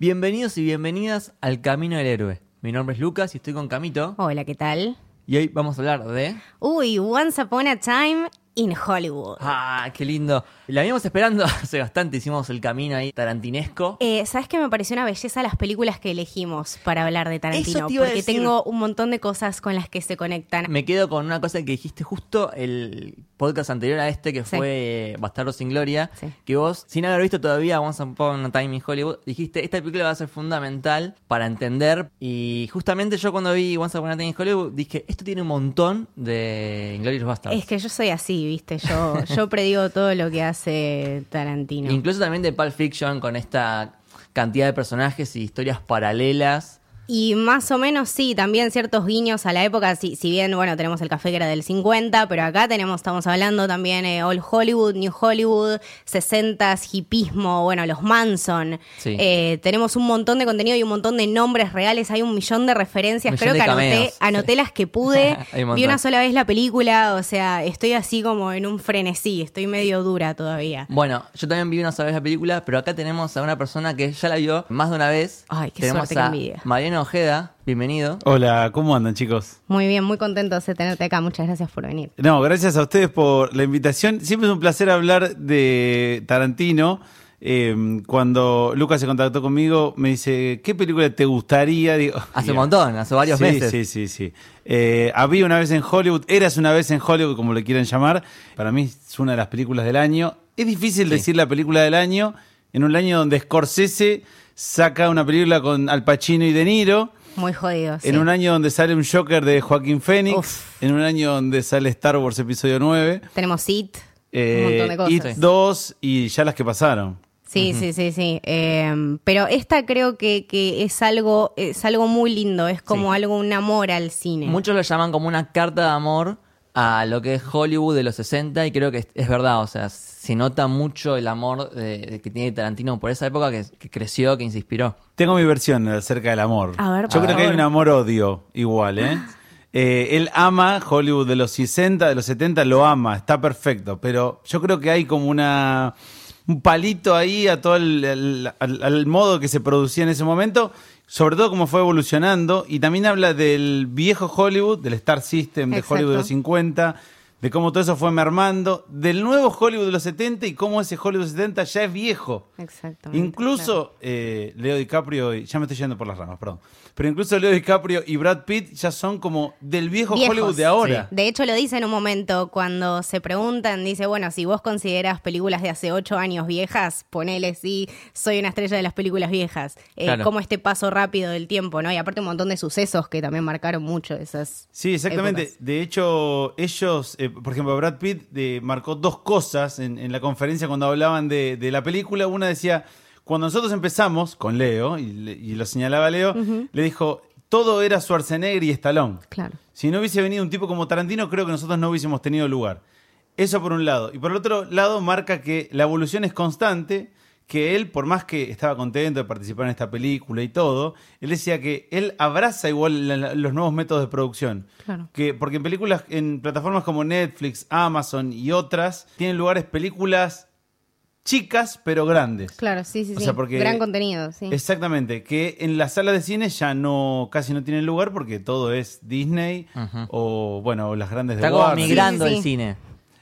Bienvenidos y bienvenidas al Camino del Héroe. Mi nombre es Lucas y estoy con Camito. Hola, ¿qué tal? Y hoy vamos a hablar de... Uy, Once Upon a Time in Hollywood. ¡Ah, qué lindo! La veníamos esperando hace bastante, hicimos el camino ahí tarantinesco. Eh, ¿Sabes qué me pareció una belleza las películas que elegimos para hablar de Tarantino? Te porque decir. tengo un montón de cosas con las que se conectan. Me quedo con una cosa que dijiste justo el podcast anterior a este, que Sí. fue Bastardo sin Gloria, Sí. que vos, sin haber visto todavía Once Upon a Time in Hollywood, dijiste, esta película va a ser fundamental para entender, y justamente yo cuando vi Once Upon a Time in Hollywood, dije, esto tiene un montón de Inglourious Basterds. Es que yo soy así, ¿viste? Yo, yo predigo todo lo que hace Tarantino. Incluso también de Pulp Fiction, con esta cantidad de personajes y historias paralelas. Y más o menos sí, también ciertos guiños a la época, si, si bien, bueno, tenemos el café que era del 50, pero acá tenemos, estamos hablando también eh, Old Hollywood, New Hollywood, 60s, hipismo, bueno, los Manson. Sí. Eh, tenemos un montón de contenido y un montón de nombres reales, hay un millón de referencias, Un creo millón que de anoté, anoté sí. las que pude, un vi una sola vez la película, o sea, estoy así como en un frenesí, estoy medio dura todavía. Bueno, yo también vi una sola vez la película, pero acá tenemos a una persona que ya la vio más de una vez. Ay, qué tenemos suerte, a envidia. Mariano Ojeda, bienvenido. Hola, ¿cómo andan chicos? Muy bien, muy contentos de tenerte acá, muchas gracias por venir. No, gracias a ustedes por la invitación. Siempre es un placer hablar de Tarantino. Eh, cuando Lucas se contactó conmigo, me dice, ¿qué película te gustaría? Digo, Hace un montón, hace varios sí, meses. Sí, sí, sí. Eh, había una vez en Hollywood, eras una vez en Hollywood, como le quieran llamar. Para mí es una de las películas del año. Es difícil Sí. decir la película del año en un año donde Scorsese saca una película con Al Pacino y De Niro. Muy jodido. En sí. un año donde sale un Joker de Joaquín Phoenix. Uf. En un año donde sale Star Wars Episodio 9. Tenemos It, eh, un montón de cosas. It 2 y ya las que pasaron. Sí, sí, sí, sí. Eh, pero esta creo que, que es algo es algo muy lindo, es como Sí. algo, un amor al cine. Muchos lo llaman como una carta de amor a lo que es Hollywood de los 60 y creo que es, es verdad, o sea, se nota mucho el amor de- de que tiene Tarantino por esa época que, que creció, que se inspiró. Tengo mi versión acerca del amor. A ver, Yo creo que hay un amor-odio igual, ¿eh? Eh, él ama Hollywood de los 60, de los 70, lo ama, está perfecto. Pero yo creo que hay como una un palito ahí a todo el, el- al, al modo que se producía en ese momento, sobre todo cómo fue evolucionando. Y también habla del viejo Hollywood, del Star System de Exacto. Hollywood de los 50, de cómo todo eso fue mermando, del nuevo Hollywood de los 70 y cómo ese Hollywood de los 70 ya es viejo. Exactamente. Incluso eh, Leo DiCaprio, y, ya me estoy yendo por las ramas, perdón. Pero incluso Leo DiCaprio y Brad Pitt ya son como del viejo Viejos. Hollywood de ahora. De hecho, lo dice en un momento cuando se preguntan, dice, bueno, si vos consideras películas de hace ocho años viejas, ponele sí, soy una estrella de las películas viejas. Eh, Claro. Como este paso rápido del tiempo, ¿no? Y aparte un montón de sucesos que también marcaron mucho esas Sí, exactamente. épocas. De hecho, ellos, eh, por ejemplo, Brad Pitt eh, marcó dos cosas en, en la conferencia cuando hablaban de, de la película. Una decía, cuando nosotros empezamos con Leo, y, le- y lo señalaba Leo, le dijo, todo era Schwarzenegger y Stallone. Claro. Si no hubiese venido un tipo como Tarantino, creo que nosotros no hubiésemos tenido lugar. Eso por un lado. Y por el otro lado, marca que la evolución es constante, que él, por más que estaba contento de participar en esta película y todo, él decía que él abraza igual la- la- los nuevos métodos de producción. Claro. Que, porque en películas, en plataformas como Netflix, Amazon y otras, tienen lugares películas chicas pero grandes. Claro, sí, sí, O sí. sea, porque- Gran contenido, sí. Exactamente, que en las salas de cine ya no casi no tienen lugar porque todo es Disney o bueno, las grandes de Está como Warner. migrando Sí, sí, el sí. cine.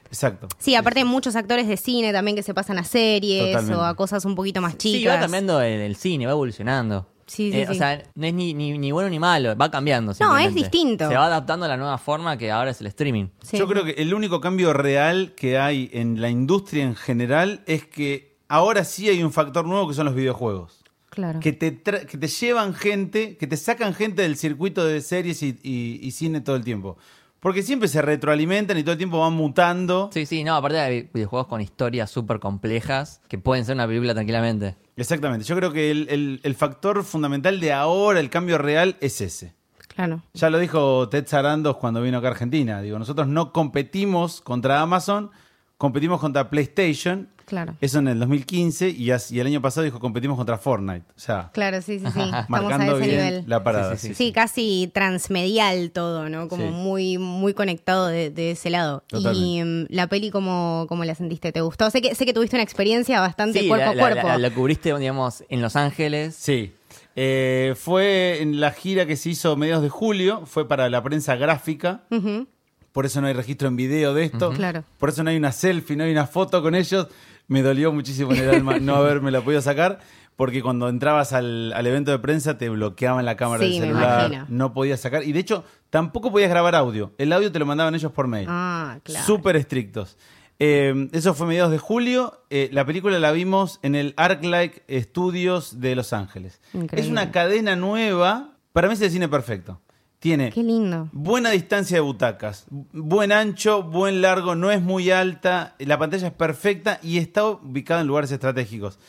Exacto. Sí, aparte hay muchos actores de cine también que se pasan a series Totalmente. o a cosas un poquito más chicas. Sí, va cambiando el, el cine, va evolucionando. Sí, sí, Eh, O sí. sea, no es ni, ni, ni bueno ni malo, va cambiando. No, es distinto. Se va adaptando a la nueva forma que ahora es el streaming. Sí. Yo creo que el único cambio real que hay en la industria en general es que ahora sí hay un factor nuevo que son los videojuegos. Claro. Que te, tra- que te llevan gente, que te sacan gente del circuito de series y, y- y cine todo el tiempo. Porque siempre se retroalimentan y todo el tiempo van mutando. Sí, sí, no, aparte hay videojuegos con historias súper complejas que pueden ser una película tranquilamente. Exactamente. Yo creo que el, el- el factor fundamental de ahora, el cambio real, es ese. Claro. Ya lo dijo Ted Sarandos cuando vino acá a Argentina. Digo, nosotros no competimos contra Amazon competimos contra PlayStation. Claro. Eso en el 2015 y, y el año pasado dijo competimos contra Fortnite. O sea, Claro, sí, sí, sí. Estamos a marcando ese bien nivel. la parada. Sí, sí, Sí, casi transmedial todo, ¿no? Como Sí. muy, muy conectado de, de ese lado. Totalmente. Y mm, la peli, ¿cómo, ¿cómo la sentiste? ¿Te gustó? Sé que, sé que tuviste una experiencia bastante Sí, cuerpo la, a la- cuerpo. la- la cubriste, digamos, en Los Ángeles. Sí. Eh, fue en la gira que se hizo a mediados de julio, fue para la prensa gráfica. Ujú, Por eso no hay registro en video de esto. Claro. Por eso no hay una selfie, no hay una foto con ellos. Me dolió muchísimo en el alma no haberme la podido sacar. Porque cuando entrabas al, al evento de prensa te bloqueaban la cámara Sí, del me celular. imagino. No podías sacar. Y de hecho, tampoco podías grabar audio. El audio te lo mandaban ellos por mail. Ah, claro. Súper estrictos. Eh, eso fue mediados de julio. Eh, la película la vimos en el Arclight Studios de Los Ángeles. Increíble. Es una cadena nueva. Para mí es el cine perfecto. Tiene Qué lindo. buena distancia de butacas, buen ancho, buen largo, no es muy alta, la pantalla es perfecta y está ubicada en lugares estratégicos.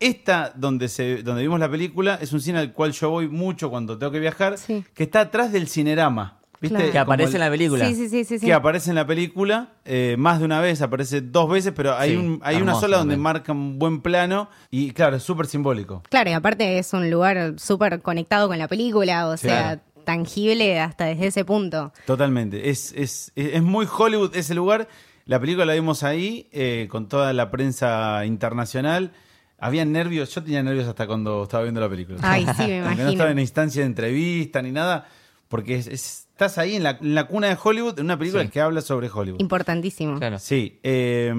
Esta, donde, se, donde vimos la película, es un cine al cual yo voy mucho cuando tengo que viajar, Sí. que está atrás del Cinerama. ¿Viste? Claro. Que aparece el- en la película. Sí, sí, sí, sí. que aparece en la película eh, más de una vez, aparece dos veces, pero hay, Sí, un, hay una sola donde marca un buen plano y claro, es súper simbólico. Claro, y aparte es un lugar súper conectado con la película, o sea, Claro. Tangible hasta desde ese punto. Totalmente. Es, es, es muy Hollywood ese lugar. La película la vimos ahí eh, con toda la prensa internacional. Había nervios, yo tenía nervios hasta cuando estaba viendo la película. Ay, sí, me Aunque no imagino. estaba en instancia de entrevista ni nada, porque es- es- estás ahí en la, en la cuna de Hollywood, en una película Sí. que habla sobre Hollywood. Importantísimo. Claro. Sí, eh,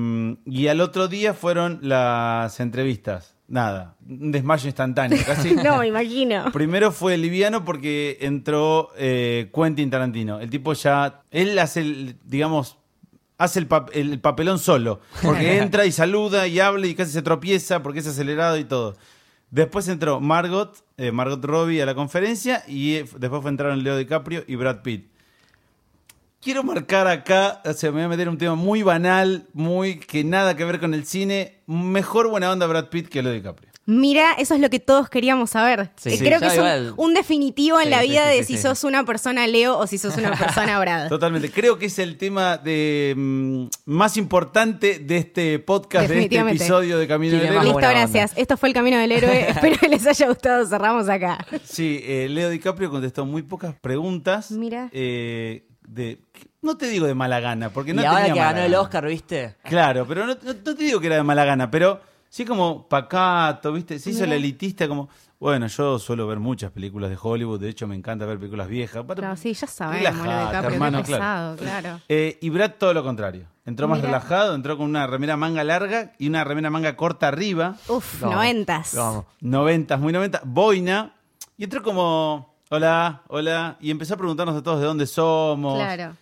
y al otro día fueron las entrevistas. Nada, un desmayo instantáneo, casi. no, me imagino. Primero fue liviano porque entró eh, Quentin Tarantino. El tipo ya, él hace, el, digamos, hace el, pap- el papelón solo. Porque entra y saluda y habla y casi se tropieza porque es acelerado y todo. Después entró Margot, eh, Margot Robbie a la conferencia y eh, después fue entraron Leo DiCaprio y Brad Pitt. Quiero marcar acá, o sea, me voy a meter un tema muy banal, muy que nada que ver con el cine. Mejor buena onda Brad Pitt que Leo DiCaprio. Mira, eso es lo que todos queríamos saber. Sí, Eh, sí, Creo que es un, definitivo en Sí, la vida sí, de sí, si sí. sos una persona Leo o si sos una persona Brad. Totalmente. Creo que es el tema de mm, más importante de este podcast, de este episodio de Camino del Héroe. Listo, gracias. Esto fue el camino del héroe. Espero que les haya gustado. Cerramos acá. Sí, eh, Leo DiCaprio contestó muy pocas preguntas. Mira. eh, de, no te digo de mala gana, porque no y ahora tenía que mala ganó el. Oscar, ¿viste? Claro, pero no, no- no te digo que era de mala gana, pero sí como pacato, ¿viste? Se hizo el elitista como... Bueno, yo suelo ver muchas películas de Hollywood, de hecho me encanta ver películas viejas. Para- Claro, sí, ya sabemos lo de hermano, claro. pesado, claro. Eh, y Brad todo lo contrario. Entró más relajado, entró con una remera manga larga y una remera manga corta arriba. Uf, noventas. Noventas, muy noventas. Boina. Y entró como, hola, hola. Y empezó a preguntarnos a todos de dónde somos. Claro.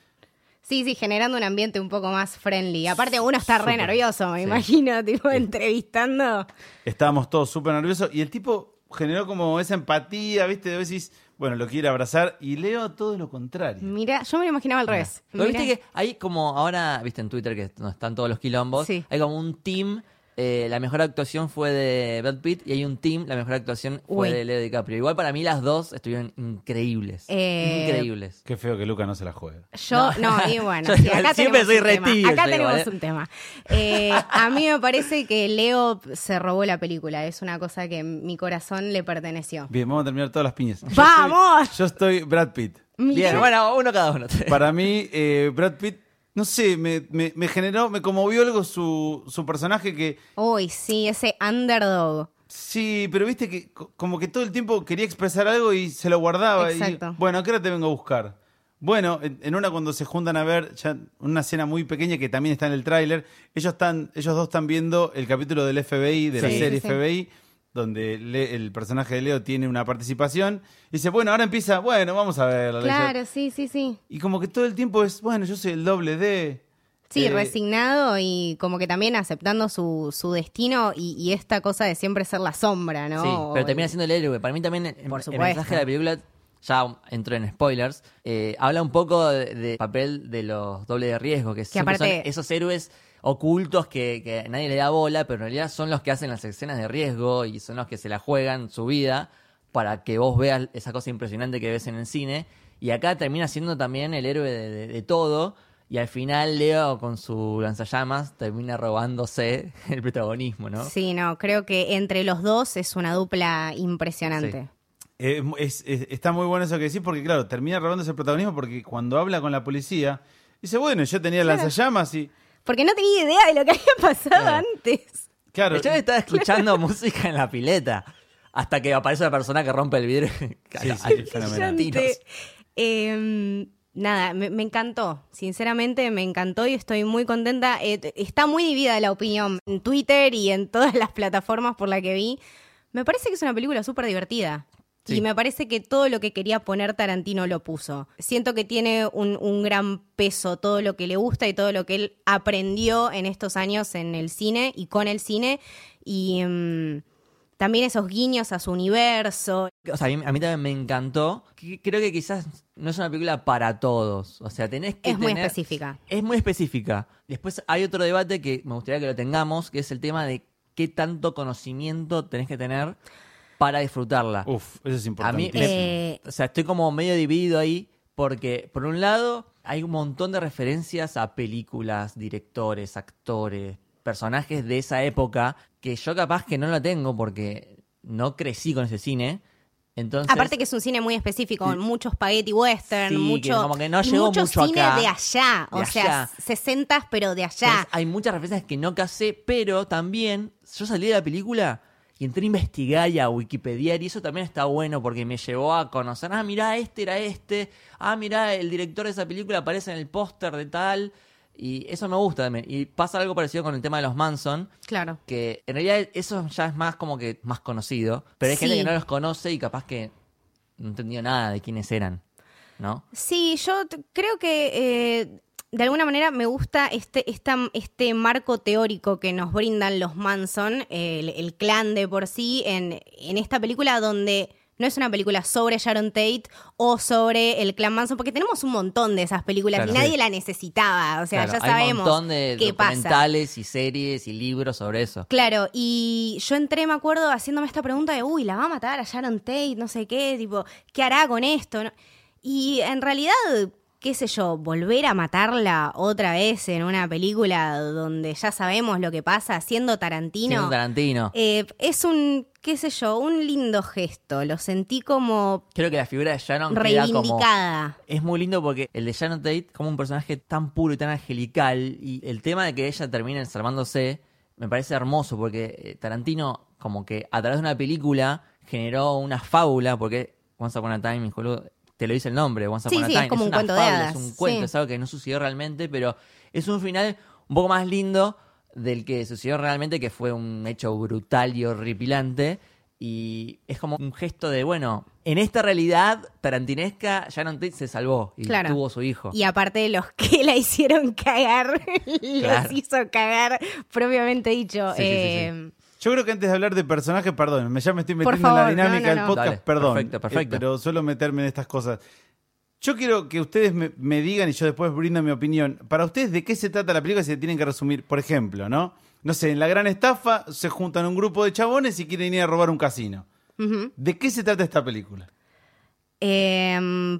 Sí, sí, generando un ambiente un poco más friendly. Aparte, uno está re Súper. nervioso, me Sí. imagino, tipo, entrevistando. Estábamos todos súper nerviosos. Y el tipo generó como esa empatía, ¿viste? De decís, bueno, lo quiere abrazar. Y Leo todo lo contrario. Mira, yo me lo imaginaba al revés. Pero viste que hay como ahora, viste en Twitter que no están todos los quilombos, Sí. hay como un team, eh, la mejor actuación fue de Brad Pitt y hay un team, la mejor actuación fue Uy. de Leo DiCaprio. Igual para mí las dos estuvieron increíbles. Eh, increíbles. Qué feo que Luca no se la juegue. Yo, no, y bueno, Yo sí, acá siempre soy un re tema. tibio, Acá tenemos igual, ¿eh? un tema. Eh, a mí me parece que Leo se robó la película. Es una cosa que mi corazón le perteneció. Bien, vamos a terminar todas las piñas. Yo ¡Vamos! estoy- yo estoy Brad Pitt. Bien, bueno, uno cada uno. Para mí, eh, Brad Pitt, no sé, me, me- me generó, me conmovió algo su, su personaje que, Uy, sí, ese underdog. sí, pero viste que co- como que todo el tiempo quería expresar algo y se lo guardaba. y, Exacto. bueno, ¿a qué hora te vengo a buscar? Bueno, en, una cuando se juntan a ver, ya una escena muy pequeña que también está en el tráiler, ellos están, ellos dos están viendo el capítulo del FBI, de la serie sí. FBI, donde Le- el personaje de Leo tiene una participación. Y dice, bueno, ahora empieza, bueno, vamos a ver. Claro, sí, sí, sí. Y como que todo el tiempo es, bueno, yo soy el doble de... Sí, Eh, resignado y como que también aceptando su, su destino y, y esta cosa de siempre ser la sombra, ¿no? Sí, pero el- termina siendo el héroe. Para mí también el, Por el supuesto. mensaje de la película, ya entro en spoilers, eh, habla un poco de, de papel de los dobles de riesgo, que, aparte- son esos héroes ocultos que, que nadie le da bola, pero en realidad son los que hacen las escenas de riesgo y son los que se la juegan su vida para que vos veas esa cosa impresionante que ves en el cine. Y acá termina siendo también el héroe de, de- de todo. Y al final Leo con su lanzallamas termina robándose el protagonismo, ¿no? Sí, no, creo que entre los dos es una dupla impresionante. Eh, es- es- está muy bueno eso que decís porque, claro, termina robándose el protagonismo porque cuando habla con la policía, dice, bueno, yo tenía lanzallamas y... Porque no tenía idea de lo que había pasado Claro. antes. Claro, chabón estaba escuchando música en la pileta. Hasta que aparece la persona que rompe el vidrio. Sí, sí. Eh, nada, me, me encantó. Sinceramente, me encantó y estoy muy contenta. Eh, está muy dividida la opinión en Twitter y en todas las plataformas por la que vi. Me parece que es una película súper divertida. Sí. Y me parece que todo lo que quería poner Tarantino lo puso. Siento que tiene un, un gran peso todo lo que le gusta y todo lo que él aprendió en estos años en el cine y con el cine. Y mm, también esos guiños a su universo. O sea, a mí, a mí también me encantó. Creo que quizás no es una película para todos. O sea, tenés que Es muy específica. Es muy específica. Después hay otro debate que me gustaría que lo tengamos, que es el tema de qué tanto conocimiento tenés que tener para disfrutarla. Uf, eso es A mí, importante. Eh, o sea, estoy como medio dividido ahí, porque por un lado hay un montón de referencias a películas, directores, actores, personajes de esa época, que yo capaz que no lo tengo porque no crecí con ese cine. Entonces, Aparte que es un cine muy específico, con mucho spaghetti western, Sí, que mucho, como que no llegó mucho, mucho cine acá, de allá, de o sea, allá. 60 pero de allá. Entonces, hay muchas referencias que no casé, pero también yo salí de la película y entré a investigar y a Wikipedia y eso también está bueno porque me llevó a conocer, ah, mirá, este era este, ah, mirá, el director de esa película aparece en el póster de tal y eso me gusta también. Y pasa algo parecido con el tema de los Manson, Claro. que en realidad eso ya es más como que más conocido, pero hay gente que no los conoce y capaz que no entendió nada de quiénes eran, ¿no? Sí, yo creo que eh, de alguna manera me gusta este, esta, este marco teórico que nos brindan los Manson, el, el clan de por sí, en, en esta película donde no es una película sobre Sharon Tate o sobre el clan Manson, porque tenemos un montón de esas películas Claro, y nadie sí. la necesitaba. O sea, Claro, ya hay sabemos un montón de qué pasa. documentales y series y libros sobre eso. Claro, y yo entré, me acuerdo, haciéndome esta pregunta de, uy, la va a matar a Sharon Tate, no sé qué, tipo, ¿qué hará con esto? Y en realidad, qué sé yo, volver a matarla otra vez en una película donde ya sabemos lo que pasa, siendo Tarantino, Siendo Tarantino. eh, es un, qué sé yo, un lindo gesto. Lo sentí como Creo que la figura de Shannon queda como... reivindicada. Es muy lindo porque el de Shannon Tate, como un personaje tan puro y tan angelical, y el tema de que ella termine salvándose, me parece hermoso porque eh, Tarantino, como que a través de una película, generó una fábula, porque Once Upon a Time in Hollywood, te lo dice el nombre, Once Sí, Upon a sí, es como un una cuento de fábula, hadas, Es un cuento, sí. es algo que no sucedió realmente, pero es un final un poco más lindo del que sucedió realmente, que fue un hecho brutal y horripilante. Y es como un gesto de, bueno, en esta realidad tarantinesca, Sharon Tate se salvó y Claro. tuvo su hijo. Y aparte los que la hicieron cagar, Claro. los hizo cagar propiamente dicho. Sí, sí, sí, sí. Yo creo que antes de hablar de personajes, perdón, me- ya me estoy metiendo en la dinámica no, no, del podcast, Dale, perdón. perfecto, perfecto. eh, pero suelo meterme en estas cosas. Yo quiero que ustedes me, me digan y yo después brindo mi opinión. Para ustedes, ¿de qué se trata la película si se tienen que resumir? Por ejemplo, ¿no? No sé, en la gran estafa se juntan un grupo de chabones y quieren ir a robar un casino. ¿De qué se trata esta película? Em,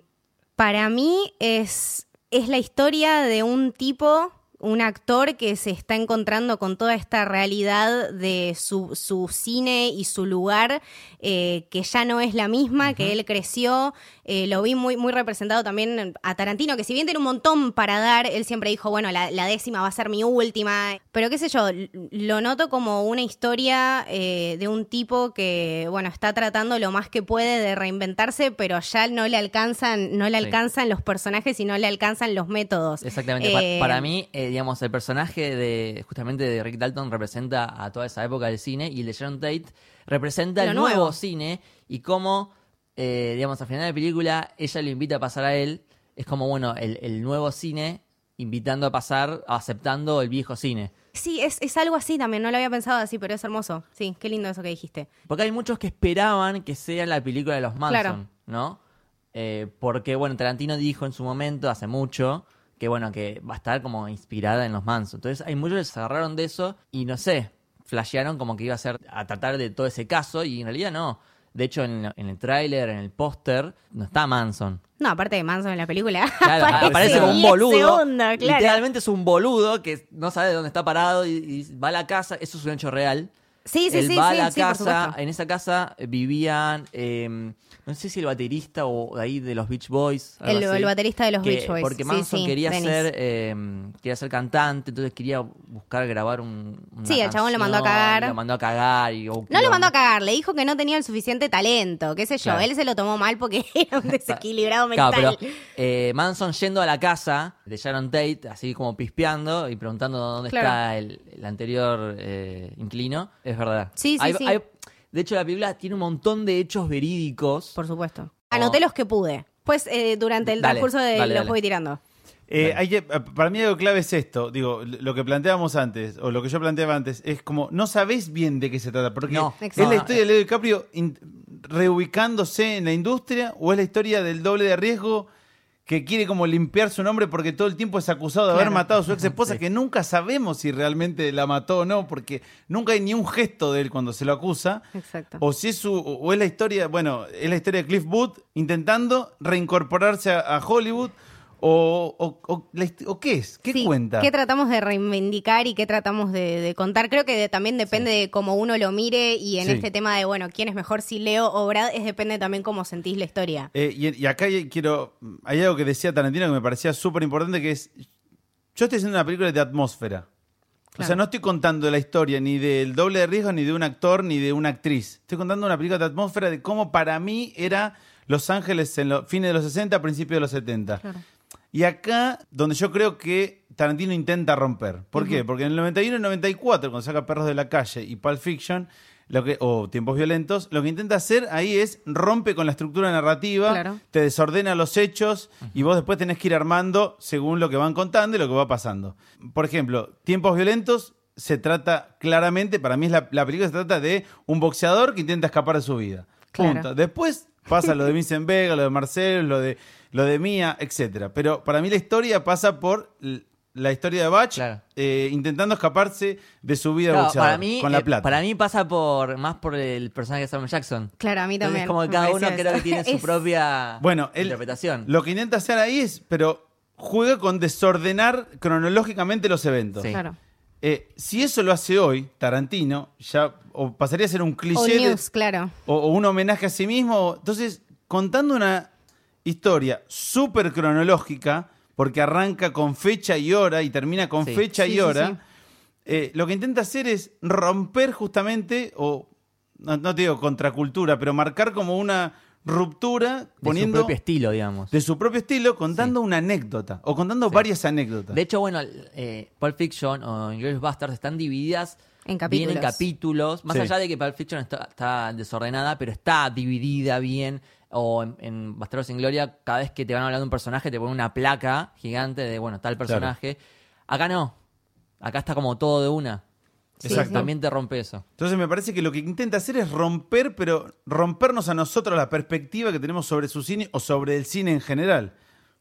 para mí es, es la historia de un tipo, un actor que se está encontrando con toda esta realidad de su, su cine y su lugar, eh, que ya no es la misma, que él creció. Eh, lo vi muy, muy representado también a Tarantino, que si bien tiene un montón para dar, él siempre dijo, bueno, la, la décima va a ser mi última. Pero qué sé yo, lo noto como una historia eh, de un tipo que, bueno, está tratando lo más que puede de reinventarse, pero ya no le alcanzan, no le Sí. alcanzan los personajes y no le alcanzan los métodos. Exactamente. Pa- Para mí, digamos, el personaje de justamente de Rick Dalton representa a toda esa época del cine y el de Sharon Tate representa Lo el nuevo. nuevo cine y cómo, eh, digamos, al final de la película ella lo invita a pasar a él. Es como, bueno, el, el nuevo cine invitando a pasar, aceptando el viejo cine. Sí, es, es algo así también, no lo había pensado así, pero es hermoso. Sí, qué lindo eso que dijiste. Porque hay muchos que esperaban que sea la película de los Manson, Claro. ¿no? Eh, porque, bueno, Tarantino dijo en su momento, hace mucho, que, bueno, que va a estar como inspirada en los Manson. Entonces, hay muchos que se agarraron de eso y, no sé, flashearon como que iba a ser a tratar de todo ese caso y en realidad no. De hecho, en, en el tráiler, en el póster, no está Manson. No, aparte de Manson en la película. Claro, aparece como un 10 boludo. claro. Literalmente es un boludo que no sabe de dónde está parado y, y va a la casa. Eso es un hecho real. Sí, sí, Él sí, va sí, a la sí, casa. En esa casa vivían. eh, no sé si el baterista o de ahí de los Beach Boys. El- baterista de los Que- Beach Boys. Porque Manson quería Dennis. ser eh, quería ser cantante, entonces quería buscar grabar un. una Sí, el chabón lo mandó a cagar. Lo mandó a cagar. Y, No lo mandó a cagar, le dijo que no tenía el suficiente talento, qué sé yo. Claro. Él se lo tomó mal porque era un desequilibrado Claro, mental. pero eh, Manson yendo a la casa de Sharon Tate, así como pispeando y preguntando dónde Claro. está el, el anterior eh, inquilino, es verdad. Sí, sí, Hay- sí. hay- de hecho, la película tiene un montón de hechos verídicos. Por supuesto. Anoté los que pude. Pues eh, durante el Dale, transcurso de dale, los dale. voy tirando. Eh, hay que- para mí algo clave es esto, digo, lo que planteábamos antes, o lo que yo planteaba antes, es como no sabés bien de qué se trata, porque No, es la historia de Leo DiCaprio in- reubicándose en la industria o es la historia del doble de riesgo que quiere como limpiar su nombre porque todo el tiempo es acusado de haber matado a su ex esposa, que nunca sabemos si realmente la mató o no, porque nunca hay ni un gesto de él cuando se lo acusa. Exacto. O si es su, o es la historia, bueno, es la historia de Cliff Booth intentando reincorporarse a, a Hollywood. O, o, o la hist- o qué es? ¿Qué Sí, cuenta? ¿Qué tratamos de reivindicar y qué tratamos de, de contar? Creo que de- también depende de cómo uno lo mire y en Sí. este tema de, bueno, quién es mejor, si Leo o Brad, es depende también cómo sentís la historia. Eh, y, y acá quiero. Hay algo que decía Tarantino que me parecía súper importante: que es. Yo estoy haciendo una película de atmósfera. O sea, no estoy contando la historia ni del doble de riesgo, ni de un actor, ni de una actriz. Estoy contando una película de atmósfera de cómo para mí era Los Ángeles en los fines de los 60, principios de los 70. Y acá, donde yo creo que Tarantino intenta romper. ¿Por qué? Porque en el 91 y 94, cuando saca Perros de la Calle y Pulp Fiction, lo que, o Tiempos Violentos, lo que intenta hacer ahí es rompe con la estructura narrativa, Claro. te desordena los hechos y vos después tenés que ir armando según lo que van contando y lo que va pasando. Por ejemplo, Tiempos Violentos se trata claramente, para mí es la, la película se trata de un boxeador que intenta escapar de su vida. Claro. Punto. Después pasa lo de Vincent Vega, lo de Marcelo, lo de, lo de Mía, etcétera. Pero para mí la historia pasa por la historia de Bach Claro. eh, intentando escaparse de su vida de Claro, para mí, con la eh, plata. para mí pasa por más por el personaje de Samuel Jackson. Claro, a mí Entonces también. es como que cada uno creo que tiene su Es- propia Bueno, él- interpretación. Lo que intenta hacer ahí es, pero juega con desordenar cronológicamente los eventos. Sí. Claro. Eh, si eso lo hace hoy, Tarantino, ya o pasaría a ser un O cliché de- News, claro. o, o un homenaje a sí mismo. o- Entonces, contando una historia súper cronológica, porque arranca con fecha y hora y termina con Sí. fecha Sí, y sí, hora, sí. eh, lo que intenta hacer es romper justamente, o no, no te digo contracultura, pero marcar como una ruptura de poniendo su propio estilo, digamos. de su propio estilo, contando una anécdota o contando varias anécdotas. De hecho, bueno, eh, Pulp Fiction o Inglourious Basterds están divididas En bien en capítulos. capítulos. Más Sí. allá de que Pulp Fiction está, está desordenada, pero está dividida bien. O en, en Bastardos sin Gloria, cada vez que te van hablando de un personaje, te ponen una placa gigante de, bueno, tal personaje. Acá no. Acá está como todo de una. Exacto. También te rompe eso. Entonces me parece que lo que intenta hacer es romper, pero rompernos a nosotros la perspectiva que tenemos sobre su cine o sobre el cine en general.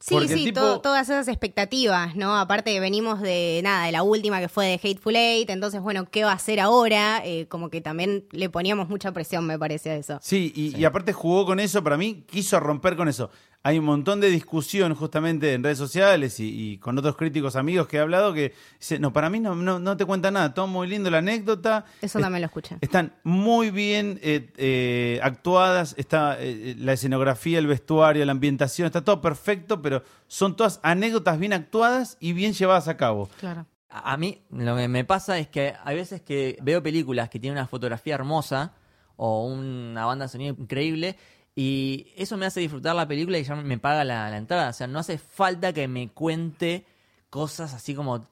Sí, Porque sí, tipo- to- todas esas expectativas, ¿no? Aparte venimos de nada, de la última que fue de Hateful Eight, entonces, bueno, ¿qué va a hacer ahora? Eh, como que también le poníamos mucha presión, me parece, a eso. Sí, y, y aparte jugó con eso, para mí quiso romper con eso. Hay un montón de discusión justamente en redes sociales y, y con otros críticos amigos que he hablado que dice, no, para mí no, no, no te cuenta nada, todo muy lindo la anécdota. Eso Es- también lo escuché. Están muy bien eh, eh, actuadas, está eh, la escenografía, el vestuario, la ambientación, está todo perfecto, pero son todas anécdotas bien actuadas y bien llevadas a cabo. Claro. A a mí lo que me pasa es que hay veces que veo películas que tienen una fotografía hermosa o una banda de sonido increíble y eso me hace disfrutar la película y ya me paga la, la entrada. O sea, no hace falta que me cuente cosas así como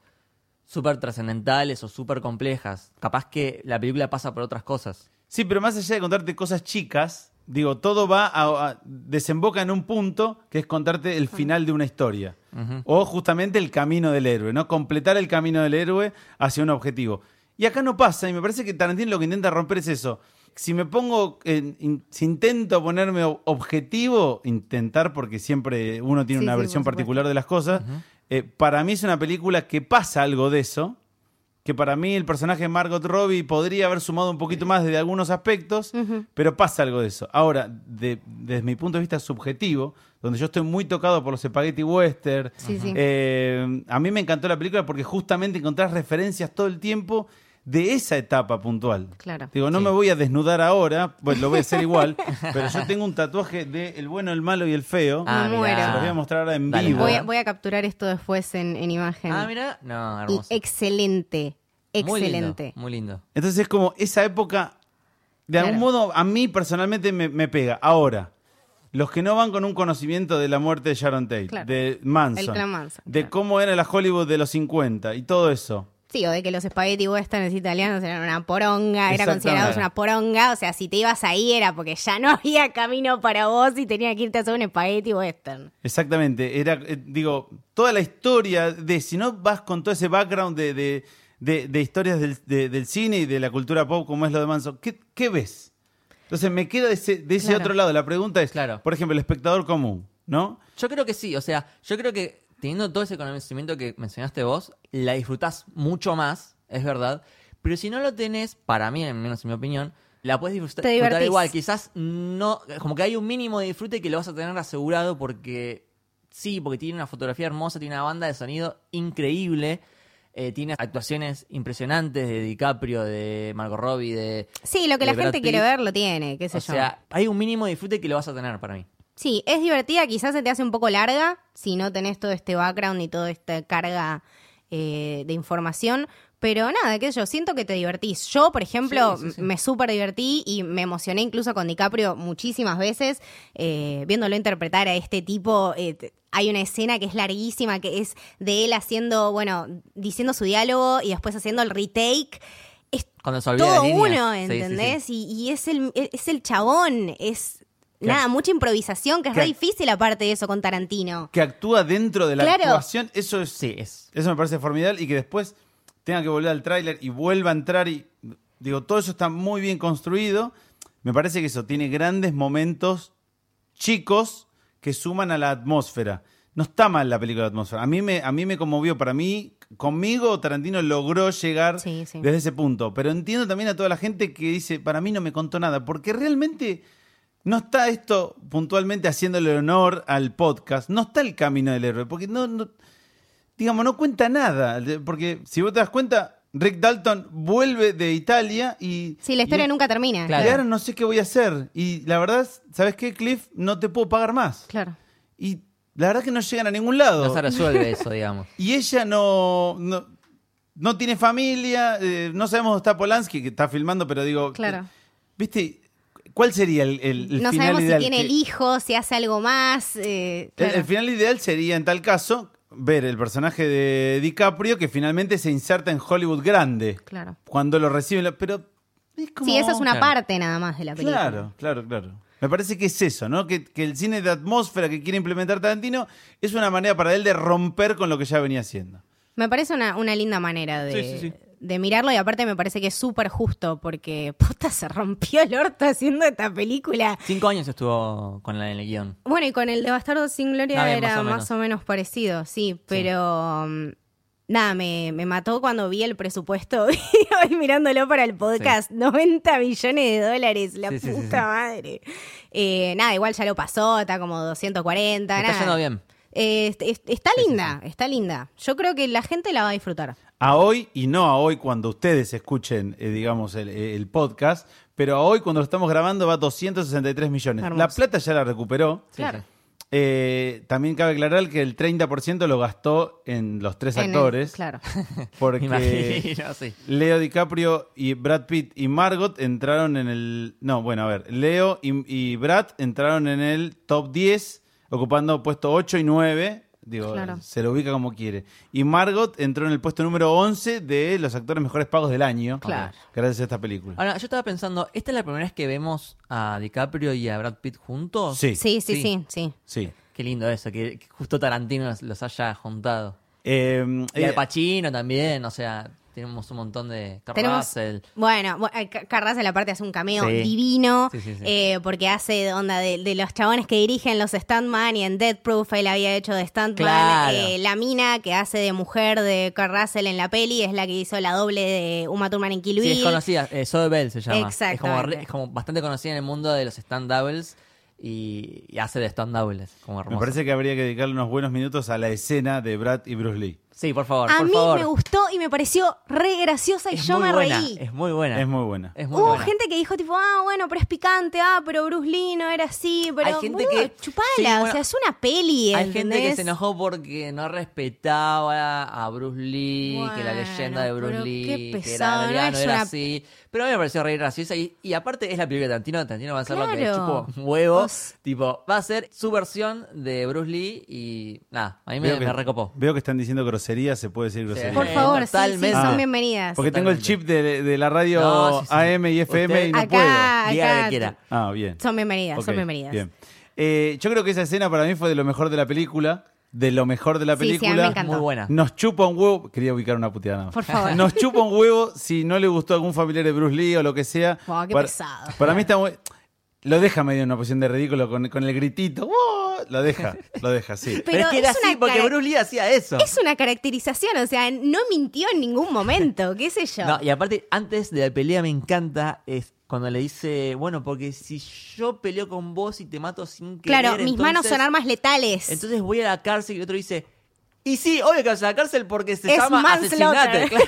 súper trascendentales o súper complejas. Capaz que la película pasa por otras cosas. Sí, pero más allá de contarte cosas chicas, digo, todo va a, a- desemboca en un punto que es contarte el final de una historia. O justamente el camino del héroe, ¿no? Completar el camino del héroe hacia un objetivo. Y acá no pasa, y me parece que Tarantino lo que intenta romper es eso. Si me pongo, en- in- si intento ponerme objetivo, intentar, porque siempre uno tiene Sí, una sí, versión particular de las cosas, eh, para mí es una película que pasa algo de eso, que para mí el personaje de Margot Robbie podría haber sumado un poquito más desde algunos aspectos, pero pasa algo de eso. Ahora, de- desde mi punto de vista subjetivo, donde yo estoy muy tocado por los spaghetti western, Sí, sí. eh, a mí me encantó la película porque justamente encontrás referencias todo el tiempo de esa etapa puntual. Claro. Digo, no Sí. me voy a desnudar ahora, pues lo voy a hacer igual, pero yo tengo un tatuaje de El bueno, el malo y el feo. Ah, Me muero. Se los voy a mostrar ahora en Dale. vivo. Voy a, voy a capturar esto después en, en imagen. Ah, mira. No, y hermoso. excelente. Muy lindo, Excelente. Muy lindo. Entonces es como esa época, de algún modo, a mí personalmente me, me pega. Ahora, los que no van con un conocimiento de la muerte de Sharon Tate, Claro. de Manson, El clan Manson, de claro. cómo era la Hollywood de los 50 y todo eso. Sí, o de que los spaghetti westerns italianos eran una poronga, eran considerados una poronga. O sea, si te ibas ahí era porque ya no había camino para vos y tenías que irte a hacer un spaghetti western. Exactamente, era, eh, digo, toda la historia de, si no vas con todo ese background de, de, de- de historias del, de- del cine y de la cultura pop como es lo de Manson, ¿qué, qué ves? Entonces me queda de ese, de ese Claro. otro lado. La pregunta es, Claro. por ejemplo, el espectador común, ¿no? Yo creo que sí, o sea, yo creo que teniendo todo ese conocimiento que mencionaste vos, la disfrutás mucho más, es verdad, pero si no lo tenés, para mí, al menos en mi opinión, la puedes disfrutar, igual, quizás no, como que hay un mínimo de disfrute que lo vas a tener asegurado porque sí, porque tiene una fotografía hermosa, tiene una banda de sonido increíble, eh, tiene actuaciones impresionantes de DiCaprio, de Margot Robbie, de... Sí, lo que la gente quiere ver lo tiene, qué sé O yo. sea, hay un mínimo de disfrute que lo vas a tener para mí. Sí, es divertida, quizás se te hace un poco larga si no tenés todo este background y toda esta carga eh, de información. Pero nada, qué sé yo, siento que te divertís. Yo, por ejemplo, Sí, sí, sí. me súper divertí y me emocioné incluso con DiCaprio muchísimas veces, eh, viéndolo interpretar a este tipo. eh, hay una escena que es larguísima, que es de él haciendo, bueno, diciendo su diálogo y después haciendo el retake. Es Cuando se olvida todo de uno. ¿entendés? Y, y es, el, es el chabón, es nada, mucha improvisación, que es que- re difícil aparte de eso con Tarantino. Que actúa dentro de la Claro. actuación, eso es, Sí, es... Eso me parece formidable y que después tenga que volver al tráiler y vuelva a entrar y digo, todo eso está muy bien construido. Me parece que eso tiene grandes momentos chicos que suman a la atmósfera. No está mal la película de atmósfera. A mí me, a mí me conmovió. Para mí, conmigo, Tarantino logró llegar Sí, sí. desde ese punto. Pero entiendo también a toda la gente que dice, para mí no me contó nada. Porque realmente no está esto puntualmente haciéndole honor al podcast. No está el camino del héroe. Porque no, no digamos, no cuenta nada. Porque si vos te das cuenta, Rick Dalton vuelve de Italia y. Sí, la historia y- nunca termina. Claro. Y ahora no sé qué voy a hacer. Y la verdad, ¿sabes qué, Cliff? No te puedo pagar más. Claro. Y la verdad que no llegan a ningún lado. No se resuelve eso, digamos. Y ella no, no, no tiene familia, eh, no sabemos dónde está Polanski, que está filmando, pero digo, Claro. eh, ¿viste? ¿Cuál sería el, el- el no final sabemos si ideal? tiene Que- el hijo, si hace algo más. eh, el, claro. el final ideal sería, en tal caso, ver el personaje de DiCaprio que finalmente se inserta en Hollywood grande. Claro. Cuando lo recibe, pero... es como- Sí, esa es una Claro. parte nada más de la película. Claro, claro, claro. Me parece que es eso, ¿no? Que, que el cine de atmósfera que quiere implementar Tarantino es una manera para él de romper con lo que ya venía haciendo. Me parece una, una linda manera de, Sí, sí, sí. De mirarlo y aparte me parece que es súper justo porque puta se rompió el orto haciendo esta película. Cinco años estuvo con la en el guion. Bueno, y con el de Bastardo sin Gloria bien, era más o más menos. o menos parecido, sí, pero mm, nada, me, me mató cuando vi el presupuesto y mirándolo para el podcast, 90 millones de dólares, la Sí, sí, puta sí, sí. madre. Eh, nada, igual ya lo pasó, está como 240. Está nada. yendo bien. Eh, est- est- está Sí, sí, linda, está linda. Yo creo que la gente la va a disfrutar. A hoy y no a hoy cuando ustedes escuchen, eh, digamos, el, el podcast, pero a hoy cuando lo estamos grabando va a 263 millones. Hermoso. La plata ya la recuperó. Sí, Claro. Eh, también cabe aclarar que el 30% lo gastó en los tres En el- actores. claro. Porque Imagino, sí. Leo DiCaprio y Brad Pitt y Margot entraron en el... No, bueno, a ver. Leo y, y Brad entraron en el top 10, ocupando puesto 8 y 9. Digo, Claro. se lo ubica como quiere. Y Margot entró en el puesto número 11 de los actores mejores pagos del año. Claro. Gracias a esta película. Ahora, yo estaba pensando, ¿esta es la primera vez que vemos a DiCaprio y a Brad Pitt juntos? Sí, sí. Sí, sí, sí, sí. Qué lindo eso, que, que justo Tarantino los, los haya juntado. Eh, Y eh, Al Pacino también, o sea, Tenemos un montón de Russell. bueno, bu- eh, Ca- Kurt Russell aparte hace un cameo Sí. divino, Sí, sí, sí. eh, porque hace onda de, de los chabones que dirigen los Stuntman y en Dead Proof él había hecho de Stuntman. Claro. Eh, la mina que hace de mujer de Russell en la peli es la que hizo la doble de Uma Thurman en Kill Sí, Bill. es conocida. Eh, Zoe Bell se llama. Es como, Exactamente. re- es como bastante conocida en el mundo de los stand doubles y, y hace de stand doubles. Como Me parece que habría que dedicarle unos buenos minutos a la escena de Brad y Bruce Lee. Sí, por favor, A por mí favor. me gustó y me pareció re graciosa y Es yo me buena, reí. Es muy buena. Es muy buena. Es muy Hubo buena. gente que dijo tipo, ah, bueno, pero es picante, ah, pero Bruce Lee no era así, pero Hay gente boludo, que- chupala, sí, o sea, es una peli, Hay gente que se enojó porque no respetaba a Bruce Lee, que la leyenda de Bruce pero Lee, qué que era, pesado, no no era una- así. Pero a mí me pareció re graciosa y, y aparte es la película de Tarantino, Tarantino va a hacer lo que Claro. chupo huevo. Os- Tipo, va a ser su versión de Bruce Lee y nada, a mí me, Veo que- me recopó. Veo que están diciendo groserías, se puede decir groserías. Por favor, sí, sí, totalmente. son Ah. bienvenidas. Porque tengo el chip de, de la radio No, sí, sí. AM y FM y no Usted- puedo. acá, Diga acá. Ah, bien. son bienvenidas, son bienvenidas. Bien. Eh, yo creo que esa escena para mí fue de lo mejor de la película. De lo mejor de la Sí, sí, a mí película. me encantó. Muy buena. Nos chupa un huevo. Quería ubicar una puteada nada más. Por favor. Nos chupa un huevo si no le gustó a algún familiar de Bruce Lee o lo que sea. Oh, qué para, pesado. Para mí está muy. Lo deja medio en una posición de ridículo con, con el gritito. ¡Oh! Lo deja, lo deja, sí. Pero, es que era es una así, porque Bruce Lee hacía eso. Es una caracterización, o sea, no mintió en ningún momento, qué sé yo. No, y aparte, antes de la pelea me encanta es cuando le dice, bueno, porque si yo peleo con vos y te mato sin querer, claro, mis manos son armas letales. Entonces voy a la cárcel y el otro dice, y sí, obvio que vas a la cárcel porque se es llama asesinato.